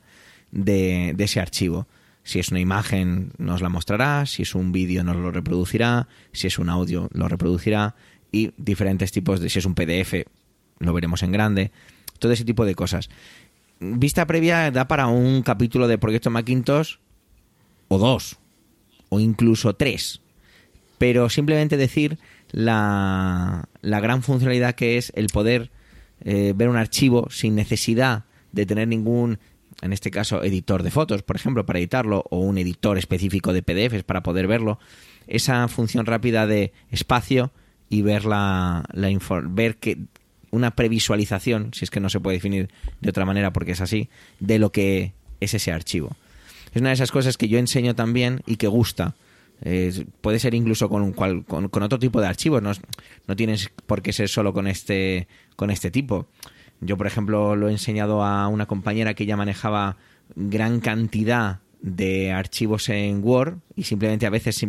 de ese archivo. Si es una imagen nos la mostrará, si es un vídeo nos lo reproducirá, si es un audio lo reproducirá. Y diferentes tipos de si es un PDF lo veremos en grande, todo ese tipo de cosas. Vista previa da para un capítulo de Proyecto Macintosh o dos o incluso tres, pero simplemente decir la, la gran funcionalidad que es el poder eh, ver un archivo sin necesidad de tener ningún en este caso editor de fotos, por ejemplo, para editarlo, o un editor específico de PDFs para poder verlo, esa función rápida de espacio y ver la, ver que una previsualización, si es que no se puede definir de otra manera porque es así, de lo que es ese archivo. Es una de esas cosas que yo enseño también y que gusta. puede ser incluso con, con, otro tipo de archivos, no, no tienes por qué ser solo con este, con este tipo. Yo, por ejemplo, lo he enseñado a una compañera que ya manejaba gran cantidad de archivos en Word y simplemente a veces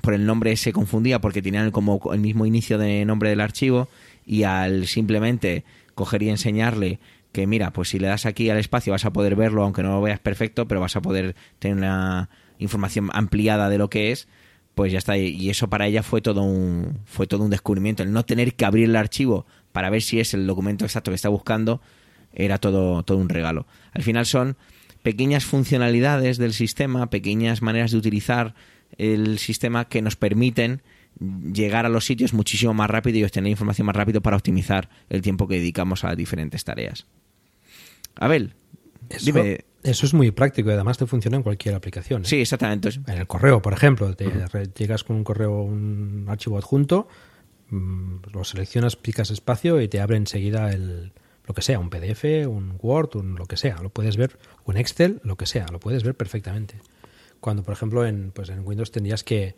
por el nombre se confundía porque tenían como el mismo inicio de nombre del archivo y al simplemente coger y enseñarle que mira, pues si le das aquí al espacio vas a poder verlo aunque no lo veas perfecto, pero vas a poder tener una información ampliada de lo que es, pues ya está. Y eso para ella fue todo un fue todo un descubrimiento, el no tener que abrir el archivo para ver si es el documento exacto que está buscando, era todo, todo un regalo. Al final son pequeñas funcionalidades del sistema, pequeñas maneras de utilizar el sistema que nos permiten llegar a los sitios muchísimo más rápido y obtener información más rápido para optimizar el tiempo que dedicamos a diferentes tareas. Abel, eso, dime. Eso es muy práctico y además te funciona en cualquier aplicación. ¿eh? Sí, exactamente. En el correo, por ejemplo, te llegas con un correo, un archivo adjunto, lo seleccionas, picas espacio y te abre enseguida el, lo que sea, un PDF, un Word, un lo que sea, lo puedes ver, un Excel, lo que sea, lo puedes ver perfectamente. Cuando, por ejemplo, en, pues en Windows tendrías que,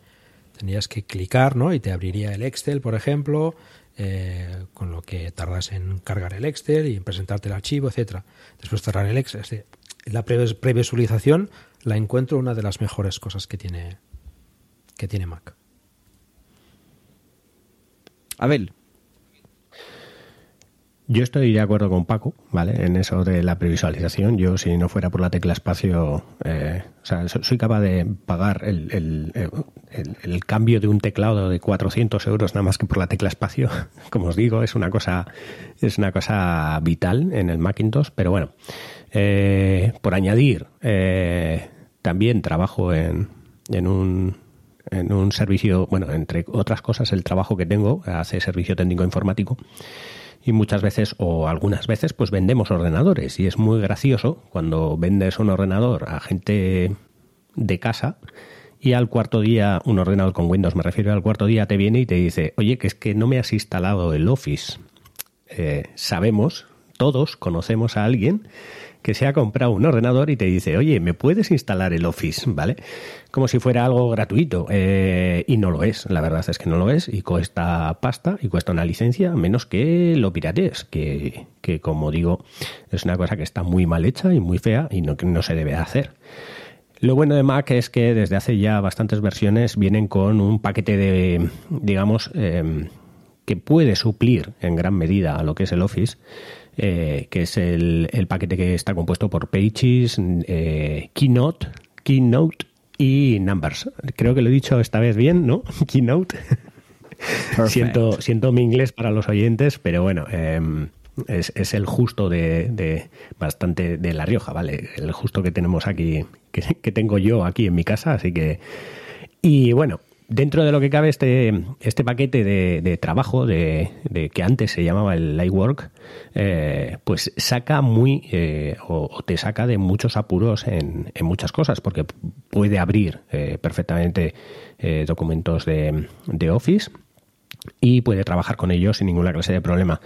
tendrías que clicar, ¿no? Y te abriría el Excel, por ejemplo, eh, con lo que tardas en cargar el Excel y en presentarte el archivo, etcétera. Después cerrar el Excel. La previsualización la encuentro una de las mejores cosas que tiene, que tiene Mac. Abel. Yo estoy de acuerdo con Paco, ¿vale? En eso de la previsualización. Yo, si no fuera por la tecla espacio, eh, o sea, soy capaz de pagar el, el, cambio de un teclado de 400 euros nada más que por la tecla espacio. Como os digo, es una cosa, es una cosa vital en el Macintosh. Pero bueno, eh, por añadir, eh, también trabajo en, en un en un servicio, bueno, entre otras cosas, el trabajo que tengo hace servicio técnico informático y muchas veces o algunas veces pues vendemos ordenadores y es muy gracioso cuando vendes un ordenador a gente de casa y al cuarto día un ordenador con Windows, me refiero al cuarto día te viene y te dice, oye, que es que no me has instalado el Office. Eh, sabemos, todos conocemos a alguien que se ha comprado un ordenador y te dice, oye, ¿me puedes instalar el Office? ¿Vale? Como si fuera algo gratuito. Eh, y no lo es, la verdad es que no lo es. Y cuesta pasta y cuesta una licencia, menos que lo piratees, que, que como digo, es una cosa que está muy mal hecha y muy fea y no, no se debe hacer. Lo bueno de Mac es que desde hace ya bastantes versiones vienen con un paquete de, digamos, em, que puede suplir en gran medida a lo que es el Office, eh, que es el, paquete que está compuesto por Pages, eh, Keynote, Keynote y Numbers. Creo que lo he dicho esta vez bien, ¿no? Keynote. siento, siento mi inglés para los oyentes, pero bueno, em, es, el justo de, bastante de La Rioja, ¿vale? El justo que tenemos aquí, que, tengo yo aquí en mi casa, así que... Y bueno, dentro de lo que cabe este, este paquete de, trabajo de, que antes se llamaba el Lightwork, eh, pues saca muy eh, o, te saca de muchos apuros en, muchas cosas, porque puede abrir eh, perfectamente documentos de, de Office y puede trabajar con ellos sin ninguna clase de problema.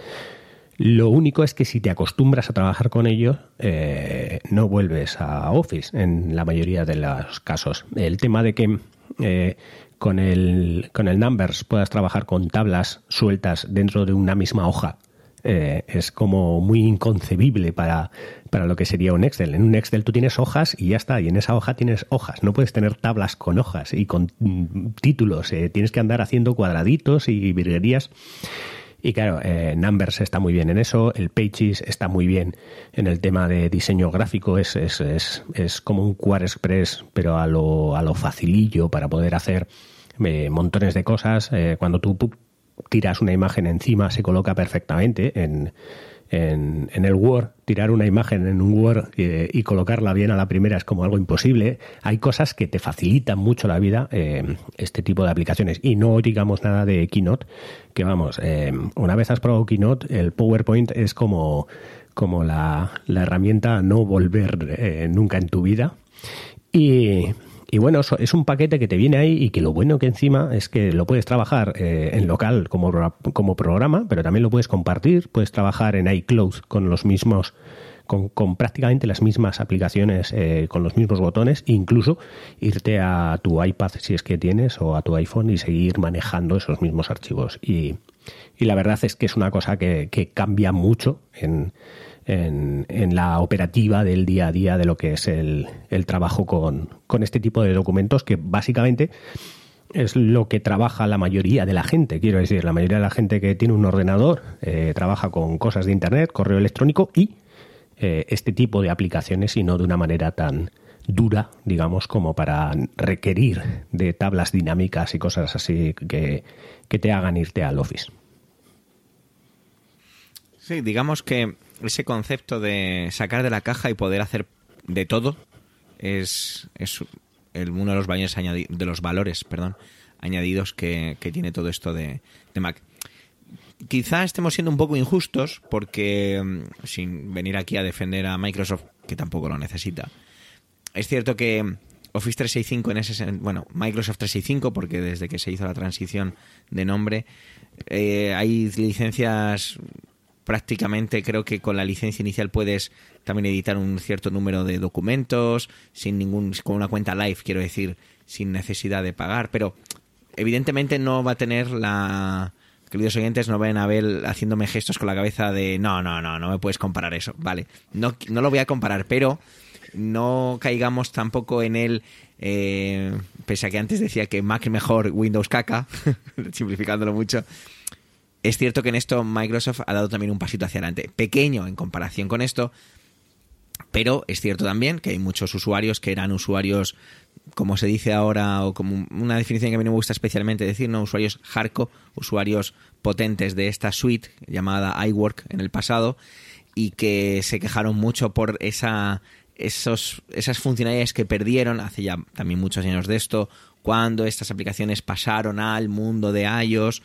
Lo único es que si te acostumbras a trabajar con ellos, eh, no vuelves a Office en la mayoría de los casos. El tema de que eh, con, el, con el Numbers puedas trabajar con tablas sueltas dentro de una misma hoja eh, es como muy inconcebible para, para lo que sería un Excel. En un Excel tú tienes hojas y ya está, y en esa hoja tienes hojas. No puedes tener tablas con hojas y con mm, títulos. tienes que andar haciendo cuadraditos y virguerías. Y claro, eh, Numbers está muy bien en eso, el Pages está muy bien en el tema de diseño gráfico, es, es, es, es como un Quad Express, pero a lo, a lo facilillo para poder hacer eh, montones de cosas. Eh, cuando tú tiras una imagen encima, se coloca perfectamente en en, el Word, tirar una imagen en un Word eh, y colocarla bien a la primera es como algo imposible. Hay cosas que te facilitan mucho la vida, eh, este tipo de aplicaciones. Y no digamos nada de Keynote, que vamos, eh, una vez has probado Keynote, el PowerPoint es como, como la, la herramienta a no volver nunca en tu vida. Y, y bueno, es un paquete que te viene ahí y que lo bueno que encima es que lo puedes trabajar eh, en local como, como programa, pero también lo puedes compartir, puedes trabajar en iCloud con los mismos con, prácticamente las mismas aplicaciones, eh, con los mismos botones, incluso irte a tu iPad si es que tienes o a tu iPhone y seguir manejando esos mismos archivos. Y, y la verdad es que es una cosa que, que cambia mucho en, en, la operativa del día a día de lo que es el, trabajo con, este tipo de documentos que básicamente es lo que trabaja la mayoría de la gente. Quiero decir, la mayoría de la gente que tiene un ordenador eh, trabaja con cosas de Internet, correo electrónico y eh, este tipo de aplicaciones y no de una manera tan dura, digamos, como para requerir de tablas dinámicas y cosas así que, que te hagan irte al Office. Sí, digamos que ese concepto de sacar de la caja y poder hacer de todo es, es uno de los, baños de los valores perdón, añadidos que, tiene todo esto de, Mac. Quizá estemos siendo un poco injustos porque, mm, sin venir aquí a defender a Microsoft, que tampoco lo necesita, es cierto que Office 365 en ese bueno, Microsoft 365 porque desde que se hizo la transición de nombre eh, hay licencias prácticamente creo que con la licencia inicial puedes también editar un cierto número de documentos sin ningún con una cuenta live quiero decir sin necesidad de pagar pero evidentemente no va a tener la queridos oyentes no ven a ver haciéndome gestos con la cabeza de no no no no me puedes comparar eso vale no no lo voy a comparar pero no caigamos tampoco en el eh, pese a que antes decía que Mac mejor Windows caca simplificándolo mucho es cierto que en esto Microsoft ha dado también un pasito hacia adelante, pequeño en comparación con esto, pero es cierto también que hay muchos usuarios que eran usuarios, como se dice ahora, o como una definición que a mí me gusta especialmente decir, ¿no? usuarios hardcore, usuarios potentes de esta suite llamada iWork en el pasado, y que se quejaron mucho por esa, esos, esas funcionalidades que perdieron hace ya también muchos años de esto, cuando estas aplicaciones pasaron al mundo de iOS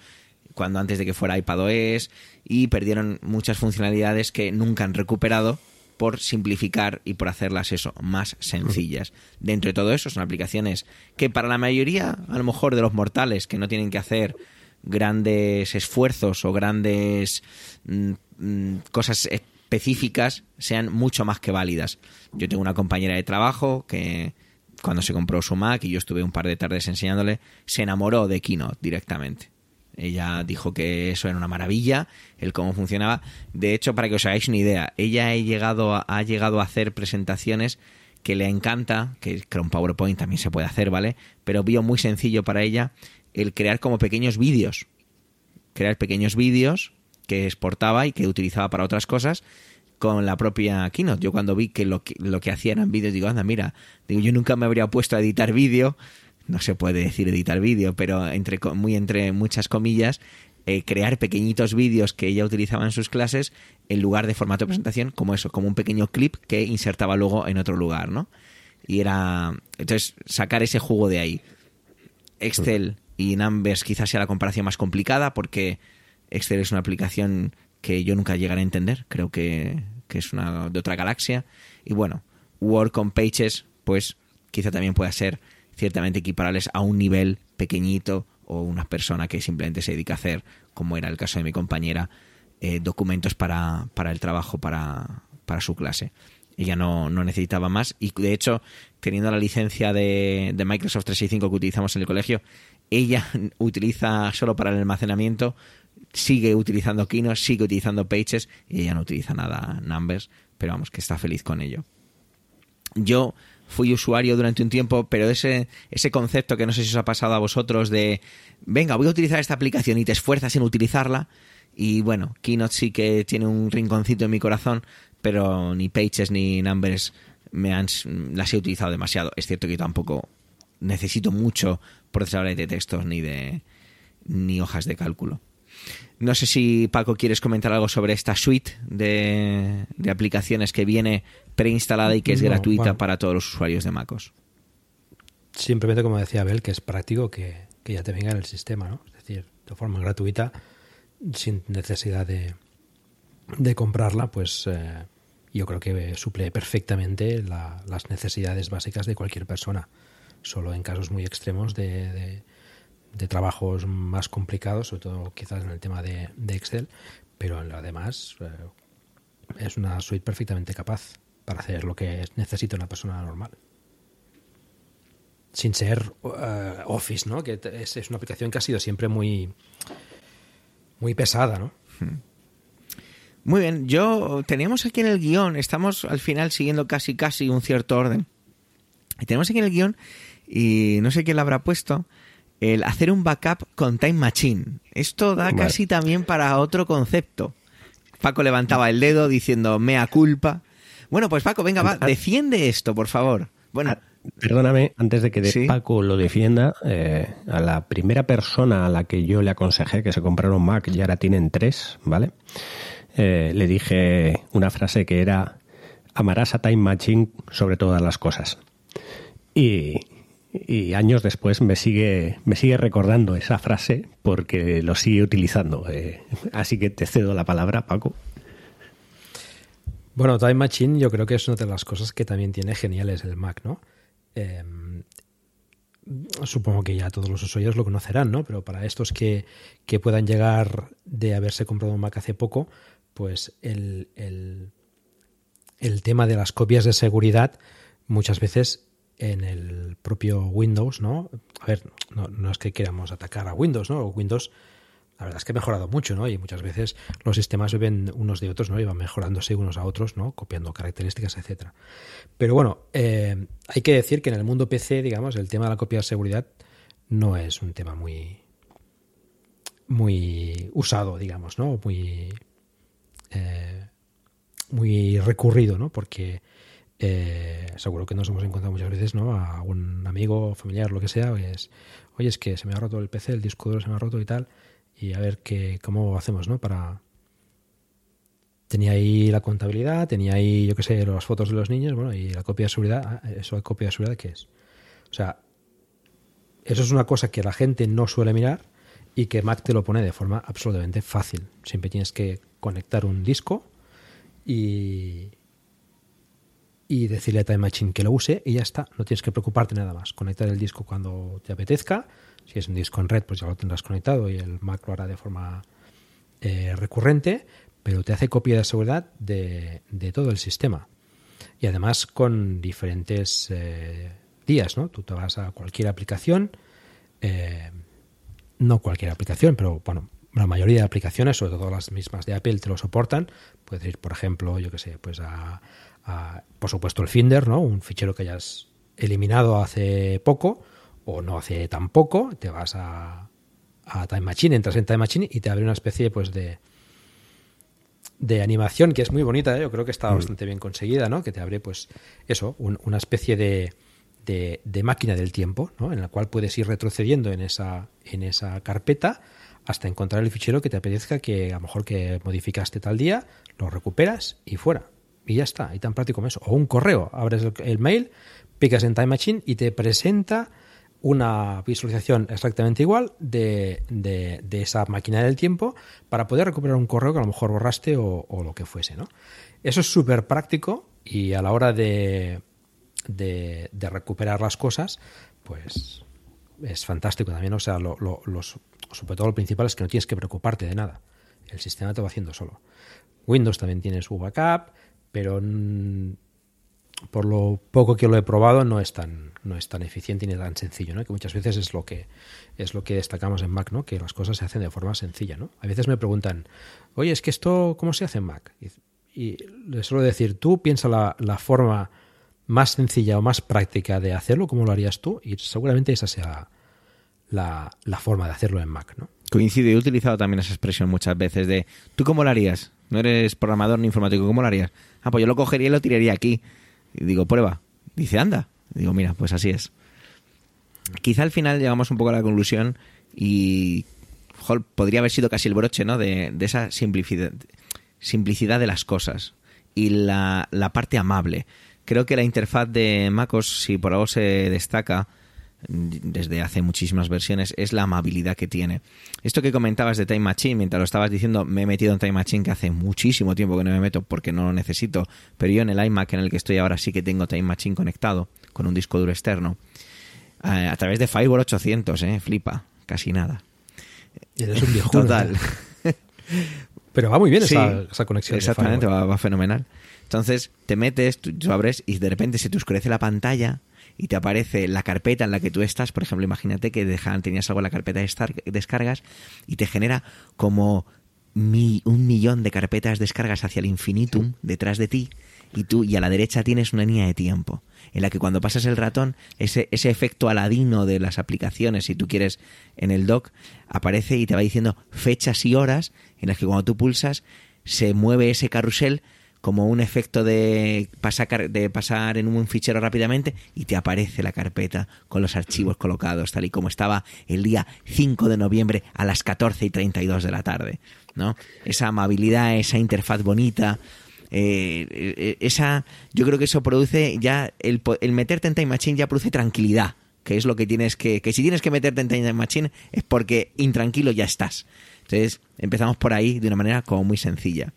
cuando antes de que fuera iPadOS y perdieron muchas funcionalidades que nunca han recuperado por simplificar y por hacerlas eso más sencillas. Dentro de todo eso son aplicaciones que para la mayoría, a lo mejor de los mortales que no tienen que hacer grandes esfuerzos o grandes mm, mm, cosas específicas sean mucho más que válidas. Yo tengo una compañera de trabajo que cuando se compró su Mac y yo estuve un par de tardes enseñándole, se enamoró de Keynote directamente. Ella dijo que eso era una maravilla, el cómo funcionaba. De hecho, para que os hagáis una idea, ella ha llegado a, ha llegado a hacer presentaciones que le encanta, que con PowerPoint también se puede hacer, ¿vale? Pero vio muy sencillo para ella el crear como pequeños vídeos crear pequeños vídeos que exportaba y que utilizaba para otras cosas con la propia Keynote. Yo cuando vi que lo que, lo que hacía eran vídeos, digo, anda, mira, digo, yo nunca me habría puesto a editar vídeo, no se puede decir editar vídeo, pero entre muy entre muchas comillas, eh, crear pequeñitos vídeos que ella utilizaba en sus clases en lugar de formato de presentación, como eso, como un pequeño clip que insertaba luego en otro lugar, ¿no? Y era. Entonces, sacar ese jugo de ahí. Excel y Numbers quizás sea la comparación más complicada porque Excel es una aplicación que yo nunca llegaré a entender. Creo que, que es una de otra galaxia. Y bueno, Word con Pages, pues quizá también pueda ser ciertamente equiparables a un nivel pequeñito o una persona que simplemente se dedica a hacer, como era el caso de mi compañera, eh, documentos para, para el trabajo, para, para su clase. Ella no, no, necesitaba más y de hecho, teniendo la licencia de, de, Microsoft 365 que utilizamos en el colegio, ella utiliza solo para el almacenamiento, sigue utilizando Keynote, sigue utilizando Pages y ella no utiliza nada Numbers, pero vamos, que está feliz con ello. Yo fui usuario durante un tiempo, pero ese, ese concepto que no sé si os ha pasado a vosotros de, venga, voy a utilizar esta aplicación y te esfuerzas en utilizarla, y bueno, Keynote sí que tiene un rinconcito en mi corazón, pero ni Pages ni Numbers me han, las he utilizado demasiado. Es cierto que tampoco necesito mucho procesadores de textos ni de ni hojas de cálculo. No sé si Paco quieres comentar algo sobre esta suite de, de aplicaciones que viene preinstalada y que es No, gratuita bueno. para todos los usuarios de MacOS. Simplemente, como decía Abel, que es práctico que, que ya te venga en el sistema, ¿no? Es decir, de forma gratuita, sin necesidad de, de comprarla, pues eh, yo creo que suple perfectamente la- las necesidades básicas de cualquier persona. Solo en casos muy extremos de, de- de trabajos más complicados, sobre todo quizás en el tema de, Excel, pero en lo demás eh, es una suite perfectamente capaz para hacer lo que necesita una persona normal sin ser eh, Office, ¿no? Que es, una aplicación que ha sido siempre muy muy pesada, ¿no? Muy bien, yo teníamos aquí en el guion, estamos al final siguiendo casi casi un cierto orden. Y tenemos aquí en el guion, y no sé quién lo habrá puesto, el hacer un backup con Time Machine. Esto da Vale. casi también para otro concepto. Paco levantaba el dedo diciendo mea culpa. Bueno, pues Paco, venga, va, defiende esto, por favor. Bueno, Ah, Perdóname, antes de que de Sí. Paco lo defienda, eh, a la primera persona a la que yo le aconsejé que se comprara un Mac, y ahora tienen tres, ¿vale? Eh, le dije una frase que era, amarás a Time Machine sobre todas las cosas. Y, y años después me sigue, me sigue recordando esa frase porque lo sigue utilizando. eh. así que te cedo la palabra, Paco. Bueno, Time Machine yo creo que es una de las cosas que también tiene geniales el Mac, ¿no? Eh, supongo que ya todos los usuarios lo conocerán, ¿no? Pero para estos que, que puedan llegar de haberse comprado un Mac hace poco, pues el, el, el tema de las copias de seguridad muchas veces en el propio Windows, ¿no? A ver, no, es que queramos atacar a Windows, ¿no? Windows, la verdad es que ha mejorado mucho, ¿no? Y muchas veces los sistemas beben unos de otros, ¿no? Y van mejorándose unos a otros, ¿no? Copiando características, etcétera. Pero bueno, eh, hay que decir que en el mundo PC, digamos, el tema de la copia de seguridad no es un tema muy muy usado, digamos, ¿no? Muy eh, muy recurrido, ¿no? Porque eh, seguro que nos hemos encontrado muchas veces, ¿no? A un amigo, familiar, lo que sea, es, oye, es que se me ha roto el PC, el disco duro se me ha roto y tal, y a ver qué, cómo hacemos, ¿no? Para... Tenía ahí la contabilidad, tenía ahí, yo qué sé, las fotos de los niños, bueno, y la copia de seguridad, ah, ¿eso de copia de seguridad qué es? O sea, eso es una cosa que la gente no suele mirar y que Mac te lo pone de forma absolutamente fácil. Siempre tienes que conectar un disco y, y decirle a Time Machine que lo use y ya está. No tienes que preocuparte nada más. Conectar el disco cuando te apetezca. Si es un disco en red, pues ya lo tendrás conectado y el Mac lo hará de forma eh, recurrente, pero te hace copia de seguridad de, de todo el sistema. Y además con diferentes eh, días, ¿no? Tú te vas a cualquier aplicación, eh, no cualquier aplicación, pero bueno, la mayoría de aplicaciones, sobre todo las mismas de Apple, te lo soportan. Puedes ir, por ejemplo, yo que sé, pues a, a, por supuesto, el Finder, ¿no? Un fichero que hayas eliminado hace poco o no hace tan poco, te vas a, a Time Machine, entras en Time Machine y te abre una especie pues de de animación que es muy bonita, ¿eh? yo creo que está mm. bastante bien conseguida, ¿no? Que te abre pues eso, una especie de, de, máquina del tiempo, ¿no? En la cual puedes ir retrocediendo en esa en esa carpeta hasta encontrar el fichero que te apetezca que a lo mejor que modificaste tal día, lo recuperas y fuera. Y ya está, y tan práctico como eso. O un correo, abres el mail, picas en Time Machine y te presenta una visualización exactamente igual de, de, esa máquina del tiempo para poder recuperar un correo que a lo mejor borraste o, lo que fuese. ¿no? Eso es súper práctico y a la hora de, de, recuperar las cosas, pues es fantástico también. O sea, lo, los, sobre todo lo principal es que no tienes que preocuparte de nada. El sistema te va haciendo solo. Windows también tiene su backup, pero por lo poco que lo he probado no es tan no es tan eficiente ni tan sencillo, ¿no? Que muchas veces es lo que es lo que destacamos en Mac, ¿no? Que las cosas se hacen de forma sencilla, ¿no? A veces me preguntan, oye, es que esto cómo se hace en Mac y, les suelo decir, tú piensa la, la, forma más sencilla o más práctica de hacerlo, ¿cómo lo harías tú? Y seguramente esa sea la, la forma de hacerlo en Mac, ¿no? Coincido, he utilizado también esa expresión muchas veces de, ¿tú cómo lo harías? No eres programador ni informático, ¿cómo lo harías? Ah, pues yo lo cogería y lo tiraría aquí. Y digo, prueba. Dice, anda. digo, mira, pues así es. Quizá al final llegamos un poco a la conclusión y podría haber sido casi el broche, ¿no? De, esa simplicidad, simplicidad de las cosas y la, la parte amable. Creo que la interfaz de MacOS, si por algo se destaca, desde hace muchísimas versiones es la amabilidad que tiene. Esto que comentabas de Time Machine, mientras lo estabas diciendo, me he metido en Time Machine que hace muchísimo tiempo que no me meto porque no lo necesito, pero yo en el iMac en el que estoy ahora sí que tengo Time Machine conectado con un disco duro externo eh, a través de Firewall 800, eh, flipa, casi nada. Eres un viejo. Total. pero va muy bien esa, conexión. Exactamente, va, va, fenomenal. Entonces te metes, tú abres y de repente se te oscurece la pantalla y te aparece la carpeta en la que tú estás, por ejemplo, imagínate que tenías algo en la carpeta de descargas y te genera como un millón de carpetas descargas hacia el infinitum detrás de ti y tú y a la derecha tienes una línea de tiempo en la que cuando pasas el ratón ese, ese efecto aladino de las aplicaciones si tú quieres en el dock aparece y te va diciendo fechas y horas en las que cuando tú pulsas se mueve ese carrusel como un efecto de pasar, de pasar en un fichero rápidamente y te aparece la carpeta con los archivos colocados, tal y como estaba el día 5 de noviembre a las 14 y 32 de la tarde. ¿no? Esa amabilidad, esa interfaz bonita. Eh, eh, esa yo creo que eso produce ya el, el meterte en Time Machine ya produce tranquilidad que es lo que tienes que que si tienes que meterte en Time Machine es porque intranquilo ya estás entonces empezamos por ahí de una manera como muy sencilla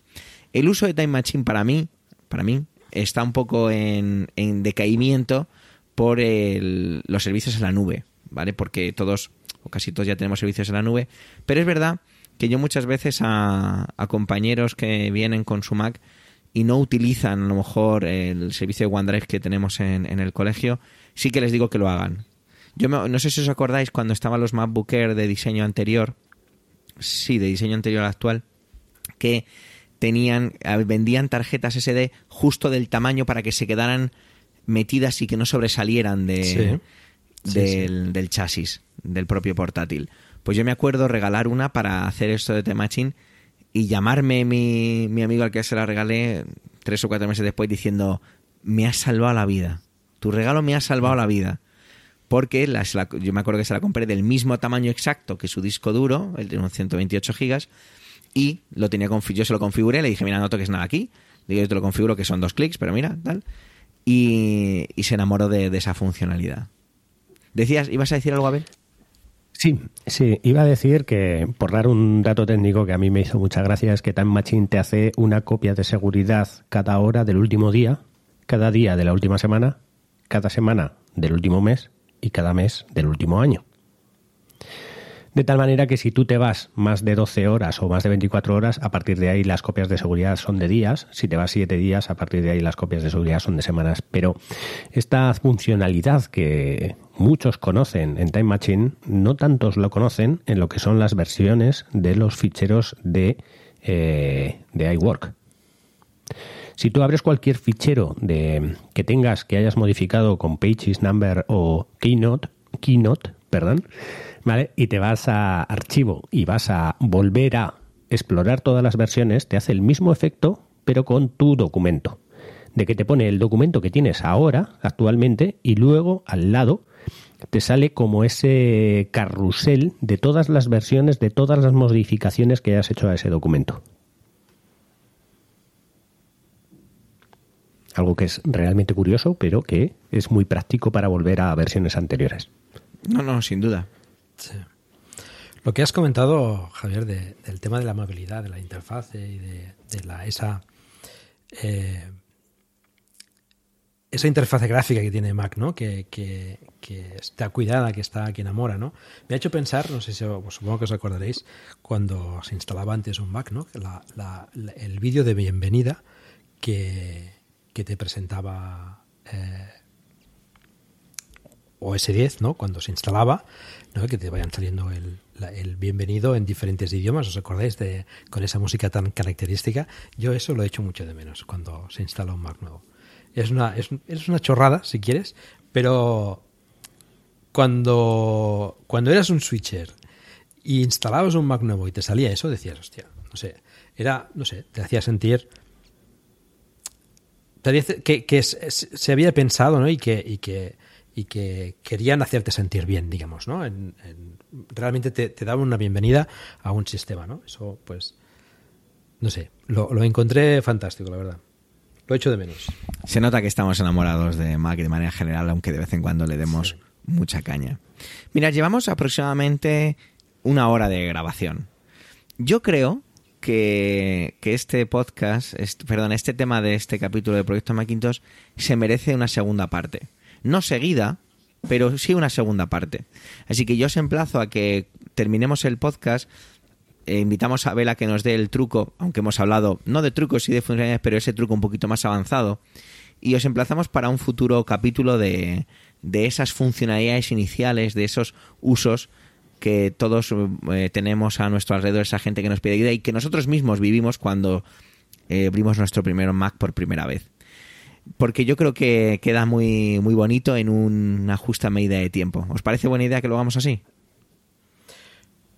el uso de Time Machine para mí, para mí, está un poco en, decaimiento por los servicios en la nube, ¿vale? Porque todos, o casi todos ya tenemos servicios en la nube, pero es verdad que yo muchas veces a, compañeros que vienen con su Mac y no utilizan a lo mejor el servicio de OneDrive que tenemos en, el colegio, sí que les digo que lo hagan. Yo no sé si os acordáis cuando estaban los MacBook Air de diseño anterior, sí, de diseño anterior al actual, que tenían, vendían tarjetas SD justo del tamaño para que se quedaran metidas y que no sobresalieran de, del, chasis, del propio portátil. Pues yo me acuerdo regalar una para hacer esto de T-Machine y llamarme mi, mi amigo al que se la regalé tres o cuatro meses después diciendo, me has salvado la vida. Tu regalo me ha salvado la vida. Porque yo me acuerdo que se la compré del mismo tamaño exacto que su disco duro, el de unos 128 gigas, y lo tenía yo se lo configuré, le dije, mira, no toques nada aquí, digo, yo te lo configuro que son dos clics, pero mira, tal, y, se enamoró de, esa funcionalidad. Decías, ¿ibas a decir algo, Abel? Sí, sí, iba a decir que, por dar un dato técnico que a mí me hizo mucha gracia, es que Time Machine te hace una copia de seguridad cada hora del último día, cada día de la última semana, cada semana del último mes y cada mes del último año. De tal manera que si tú te vas más de 12 horas o más de 24 horas, a partir de ahí las copias de seguridad son de días. Si te vas 7 días, a partir de ahí las copias de seguridad son de semanas. Pero esta funcionalidad que muchos conocen en Time Machine, no tantos lo conocen en lo que son las versiones de los ficheros de, eh, de iWork. Si tú abres cualquier fichero de, que tengas que hayas modificado con Pages, Number o Keynote, Keynote perdón, ¿vale? Y te vas a archivo y vas a volver a explorar todas las versiones, te hace el mismo efecto, pero con tu documento. De que te pone el documento que tienes ahora, actualmente, y luego al lado te sale como ese carrusel de todas las versiones, de todas las modificaciones que hayas hecho a ese documento. Algo que es realmente curioso, pero que es muy práctico para volver a versiones anteriores. No, no, sin duda. Lo que has comentado, Javier, del tema de la amabilidad, de la interfaz y de, esa eh, esa interfaz gráfica que tiene Mac, ¿no? Que, está cuidada, que está que enamora, ¿no? Me ha hecho pensar, no sé si pues supongo que os acordaréis, cuando se instalaba antes un Mac, ¿no? el vídeo de bienvenida que, te presentaba eh, OS 10, ¿no? Cuando se instalaba, Que te vayan saliendo el, el bienvenido en diferentes idiomas, ¿os acordáis de con esa música tan característica? Yo eso lo he hecho mucho de menos cuando se instala un Mac nuevo. Es una, es, una chorrada, si quieres, pero cuando, cuando eras un switcher y instalabas un Mac nuevo y te salía eso, decías, hostia, no sé, era, no sé, te hacía sentir que, que se había pensado, ¿no? Y que, y que, y que querían hacerte sentir bien, digamos, ¿no? realmente te, te daban una bienvenida a un sistema, ¿no? Eso, pues, no sé, lo, lo encontré fantástico, la verdad. Lo echo de menos. Se nota que estamos enamorados de Mac de manera general, aunque de vez en cuando le demos mucha caña. Mira, llevamos aproximadamente una hora de grabación. Yo creo que, este podcast, perdón, este tema de este capítulo de Proyecto Macintosh se merece una segunda parte. No seguida, pero sí una segunda parte. Así que yo os emplazo a que terminemos el podcast eh, invitamos a Vela que nos dé el truco, aunque hemos hablado no de trucos y de funcionalidades, pero ese truco un poquito más avanzado. Y os emplazamos para un futuro capítulo de, de esas funcionalidades iniciales, de esos usos que todos eh, tenemos a nuestro alrededor, esa gente que nos pide ayuda y que nosotros mismos vivimos cuando eh, abrimos nuestro primer Mac por primera vez. Porque yo creo que queda muy, muy bonito en una justa medida de tiempo. ¿Os parece buena idea que lo hagamos así?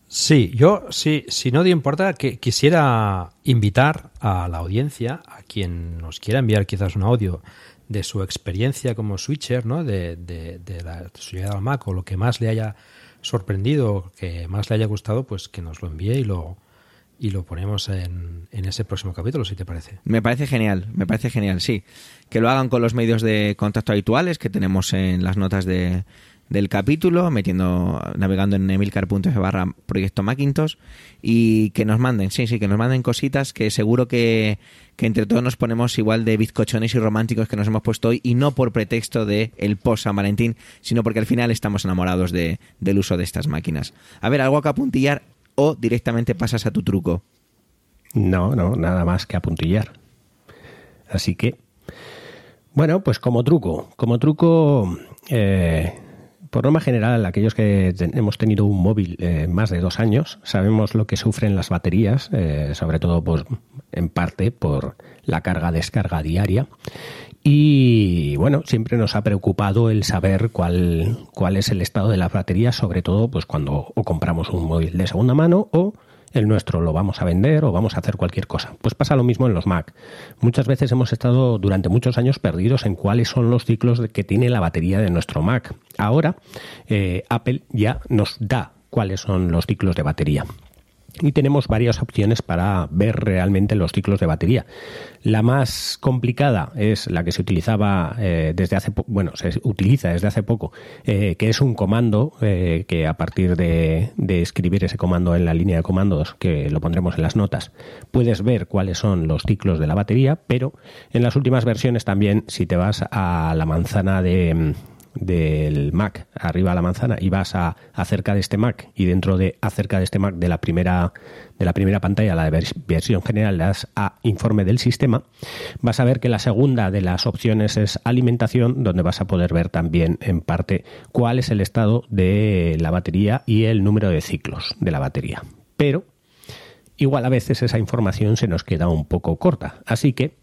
Sí, yo, sí, si no te importa, que quisiera invitar a la audiencia, a quien nos quiera enviar quizás un audio de su experiencia como switcher, ¿no? de, de, de la llegada al Mac o lo que más le haya sorprendido, que más le haya gustado, pues que nos lo envíe y lo, y lo ponemos en, en, ese próximo capítulo, si te parece. Me parece genial, me parece genial, sí. Que lo hagan con los medios de contacto habituales que tenemos en las notas de, del capítulo, metiendo, navegando en emilcar.f barra proyecto Macintosh y que nos manden, sí, sí, que nos manden cositas que seguro que, entre todos nos ponemos igual de bizcochones y románticos que nos hemos puesto hoy y no por pretexto de el post San Valentín, sino porque al final estamos enamorados de, del uso de estas máquinas. A ver, algo que apuntillar o directamente pasas a tu truco. No, no, nada más que apuntillar. Así que, bueno, pues como truco, como truco, eh, por norma general, aquellos que hemos tenido un móvil eh, más de dos años, sabemos lo que sufren las baterías, eh, sobre todo pues, en parte por la carga-descarga diaria. Y bueno, siempre nos ha preocupado el saber cuál, cuál es el estado de la batería, sobre todo pues cuando o compramos un móvil de segunda mano o el nuestro lo vamos a vender o vamos a hacer cualquier cosa. Pues pasa lo mismo en los Mac. Muchas veces hemos estado durante muchos años perdidos en cuáles son los ciclos que tiene la batería de nuestro Mac. Ahora eh, Apple ya nos da cuáles son los ciclos de batería y tenemos varias opciones para ver realmente los ciclos de batería. La más complicada es la que se utilizaba eh, desde hace bueno se utiliza desde hace poco, eh, que es un comando eh, que a partir de, de, escribir ese comando en la línea de comandos que lo pondremos en las notas puedes ver cuáles son los ciclos de la batería, pero en las últimas versiones también si te vas a la manzana de del Mac arriba a la manzana y vas a acerca de este Mac y dentro de acerca de este Mac de la primera de la primera pantalla, la versión general, le das a informe del sistema, vas a ver que la segunda de las opciones es alimentación, donde vas a poder ver también en parte cuál es el estado de la batería y el número de ciclos de la batería. Pero igual a veces esa información se nos queda un poco corta. Así que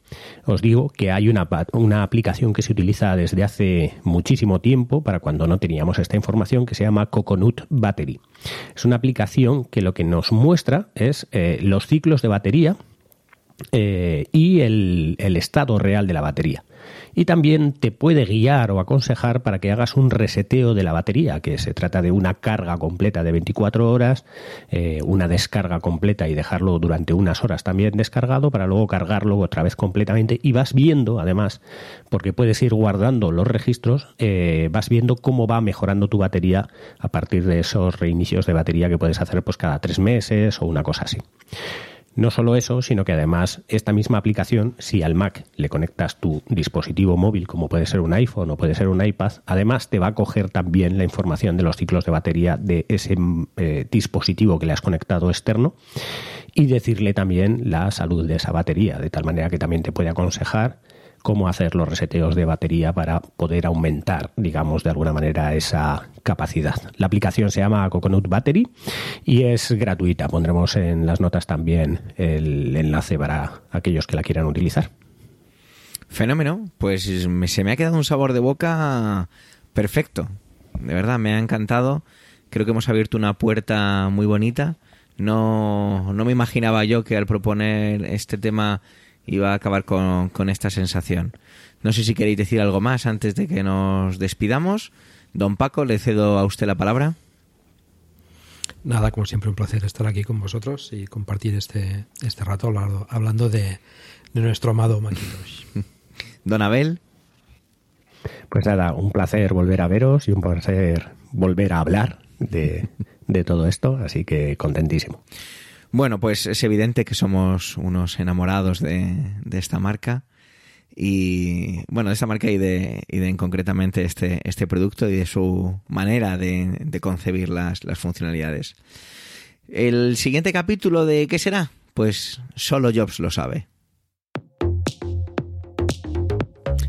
os digo que hay una, una aplicación que se utiliza desde hace muchísimo tiempo para cuando no teníamos esta información que se llama Coconut Battery. Es una aplicación que lo que nos muestra es eh, los ciclos de batería eh, y el, estado real de la batería. Y también te puede guiar o aconsejar para que hagas un reseteo de la batería, que se trata de una carga completa de 24 horas, eh, una descarga completa y dejarlo durante unas horas también descargado para luego cargarlo otra vez completamente. Y vas viendo, además, porque puedes ir guardando los registros, eh, vas viendo cómo va mejorando tu batería a partir de esos reinicios de batería que puedes hacer pues cada tres meses o una cosa así. No solo eso, sino que además esta misma aplicación, si al Mac le conectas tu dispositivo móvil, como puede ser un iPhone o puede ser un iPad, además te va a coger también la información de los ciclos de batería de ese eh, dispositivo que le has conectado externo y decirle también la salud de esa batería, de tal manera que también te puede aconsejar cómo hacer los reseteos de batería para poder aumentar, digamos, de alguna manera esa capacidad. La aplicación se llama Coconut Battery y es gratuita. Pondremos en las notas también el enlace para aquellos que la quieran utilizar. Fenómeno, pues se me ha quedado un sabor de boca perfecto. De verdad, me ha encantado. Creo que hemos abierto una puerta muy bonita. No, no me imaginaba yo que al proponer este tema iba a acabar con, esta sensación. No sé si queréis decir algo más antes de que nos despidamos. Don Paco, le cedo a usted la palabra. Nada, como siempre, un placer estar aquí con vosotros y compartir este, este rato hablando, de, de, nuestro amado Macintosh. Don Abel. Pues nada, un placer volver a veros y un placer volver a hablar de, de todo esto, así que contentísimo. Bueno, pues es evidente que somos unos enamorados de, esta marca y bueno de esta marca y de, y de concretamente este, este producto y de su manera de, de concebir las, las, funcionalidades. El siguiente capítulo de ¿qué será? Pues solo Jobs lo sabe.